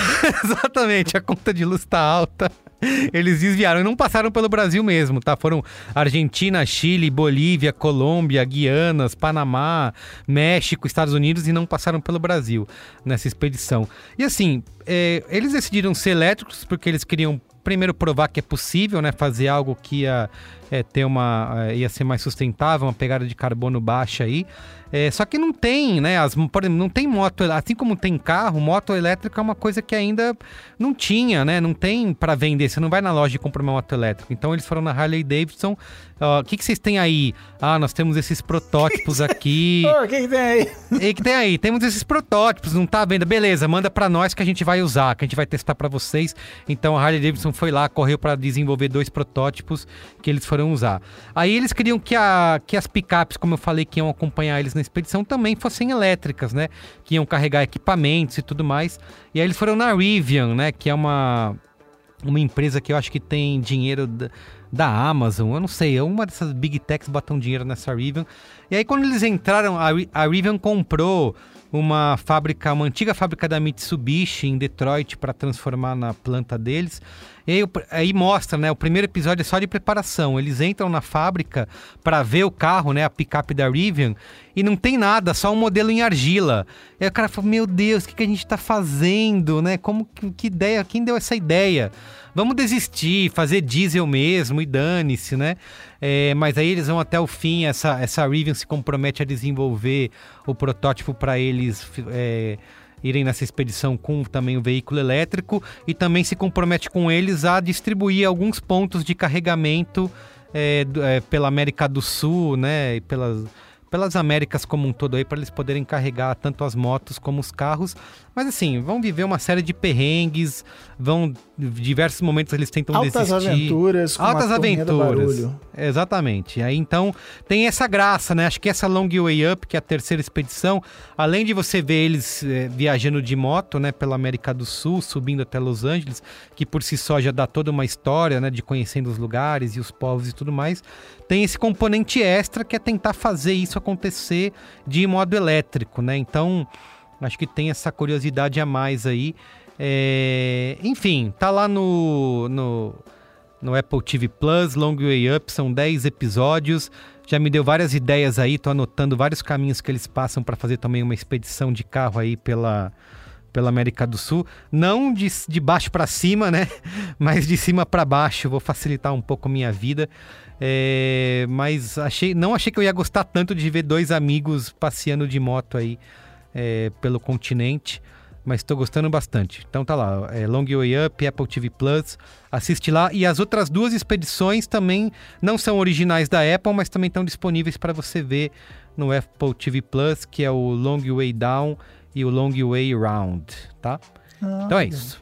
exatamente, a conta de luz tá alta. Eles desviaram e não passaram pelo Brasil mesmo, tá? Foram Argentina, Chile, Bolívia, Colômbia, Guianas, Panamá, México, Estados Unidos e não passaram pelo Brasil nessa expedição. E assim, é, eles decidiram ser elétricos porque eles queriam primeiro provar que é possível, né, fazer algo que ia é, ter uma é, ia ser mais sustentável, uma pegada de carbono baixa aí. É, só que não tem, né? As, por exemplo, não tem moto, assim como tem carro, moto elétrica é uma coisa que ainda não tinha, né? Não tem para vender. Você não vai na loja e compra uma moto elétrica. Então eles foram na Harley Davidson. O uh, que, que vocês têm aí? Ah, nós temos esses protótipos aqui. O que, que tem aí? E que tem aí? Temos esses protótipos, não tá à venda? Beleza, manda para nós que a gente vai usar, que a gente vai testar para vocês. Então a Harley Davidson foi lá, correu para desenvolver dois protótipos que eles foram usar. Aí eles queriam que, a, que as picapes, como eu falei, que iam acompanhar eles na expedição também fossem elétricas, né? Que iam carregar equipamentos e tudo mais. E aí eles foram na Rivian, né? Que é uma, uma empresa que eu acho que tem dinheiro da, da Amazon, eu não sei, é uma dessas big techs botam dinheiro nessa Rivian. E aí quando eles entraram, a, a Rivian comprou uma fábrica, uma antiga fábrica da Mitsubishi em Detroit para transformar na planta deles. E aí, aí, mostra, né? O primeiro episódio é só de preparação. Eles entram na fábrica para ver o carro, né? A picape da Rivian. E não tem nada, só um modelo em argila. E aí o cara fala, meu Deus, o que, que a gente está fazendo, né? Como, que, que ideia, quem deu essa ideia? Vamos desistir, fazer diesel mesmo e dane-se, né? É, mas aí eles vão até o fim, essa, essa Rivian se compromete a desenvolver o protótipo para eles... É, irem nessa expedição com também o veículo elétrico e também se compromete com eles a distribuir alguns pontos de carregamento é, é, pela América do Sul, né, e pelas, pelas Américas como um todo aí para eles poderem carregar tanto as motos como os carros. Mas assim, vão viver uma série de perrengues, vão diversos momentos eles tentam Altas desistir. aventuras, com Altas aventuras. Exatamente. Aí então tem essa graça, né? Acho que essa Long Way Up, que é a terceira expedição, além de você ver eles é, viajando de moto, né, pela América do Sul, subindo até Los Angeles, que por si só já dá toda uma história, né, de conhecendo os lugares e os povos e tudo mais, tem esse componente extra que é tentar fazer isso acontecer de modo elétrico, né? Então, acho que tem essa curiosidade a mais aí. É... Enfim, tá lá no, no, no Apple TV Plus, Long Way Up, são 10 episódios. Já me deu várias ideias aí, tô anotando vários caminhos que eles passam para fazer também uma expedição de carro aí pela, pela América do Sul. Não de, de baixo para cima, né? Mas de cima para baixo. Vou facilitar um pouco minha vida. É, mas achei, não achei que eu ia gostar tanto de ver dois amigos passeando de moto aí é, pelo continente, mas estou gostando bastante. Então tá lá, é Long Way Up, Apple TV Plus, assiste lá. E as outras duas expedições também não são originais da Apple, mas também estão disponíveis para você ver no Apple TV Plus, que é o Long Way Down e o Long Way Round, tá? Ah, então é isso.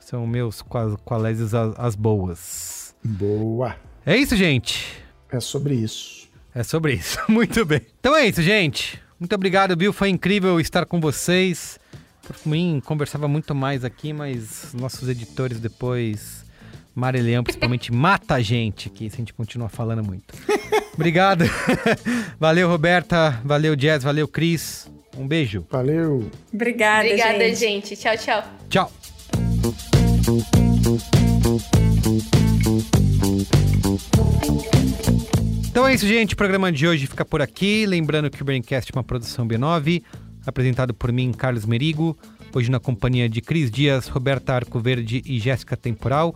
São meus qualésios as, as boas. Boa. É isso, gente. É sobre isso. É sobre isso. Muito bem. Então é isso, gente. Muito obrigado, Bill. Foi incrível estar com vocês. Por mim, conversava muito mais aqui, mas nossos editores depois, Mareleão principalmente, mata a gente aqui se a gente continua falando muito. Obrigado. valeu, Roberta. Valeu, Jazz. Valeu, Cris. Um beijo. Valeu. Obrigada, Obrigada, gente. gente. Tchau, tchau. Tchau. Então é isso, gente. O programa de hoje fica por aqui. Lembrando que o Braincast é uma produção B9, apresentado por mim, Carlos Merigo. Hoje na companhia de Cris Dias, Roberta Arcoverde e Jéssica Temporal.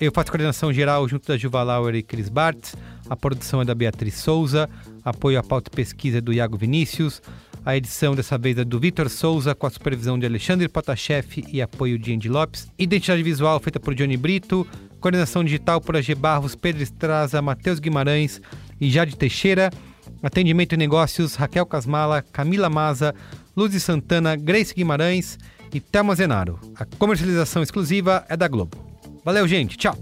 Eu faço coordenação geral junto da Juva Lauer e Cris Bartz. A produção é da Beatriz Souza. Apoio à pauta e pesquisa é do Iago Vinícius. A edição dessa vez é do Vitor Souza, com a supervisão de Alexandre Potashev e apoio de Andy Lopes. Identidade visual feita por Johnny Brito Coordenação digital por AG Barros, Pedro Estraza, Matheus Guimarães e Jade Teixeira. Atendimento e negócios, Raquel Casmala, Camila Maza, Luz Santana, Grace Guimarães e Thelma Zenaro. A comercialização exclusiva é da Globo. Valeu, gente. Tchau.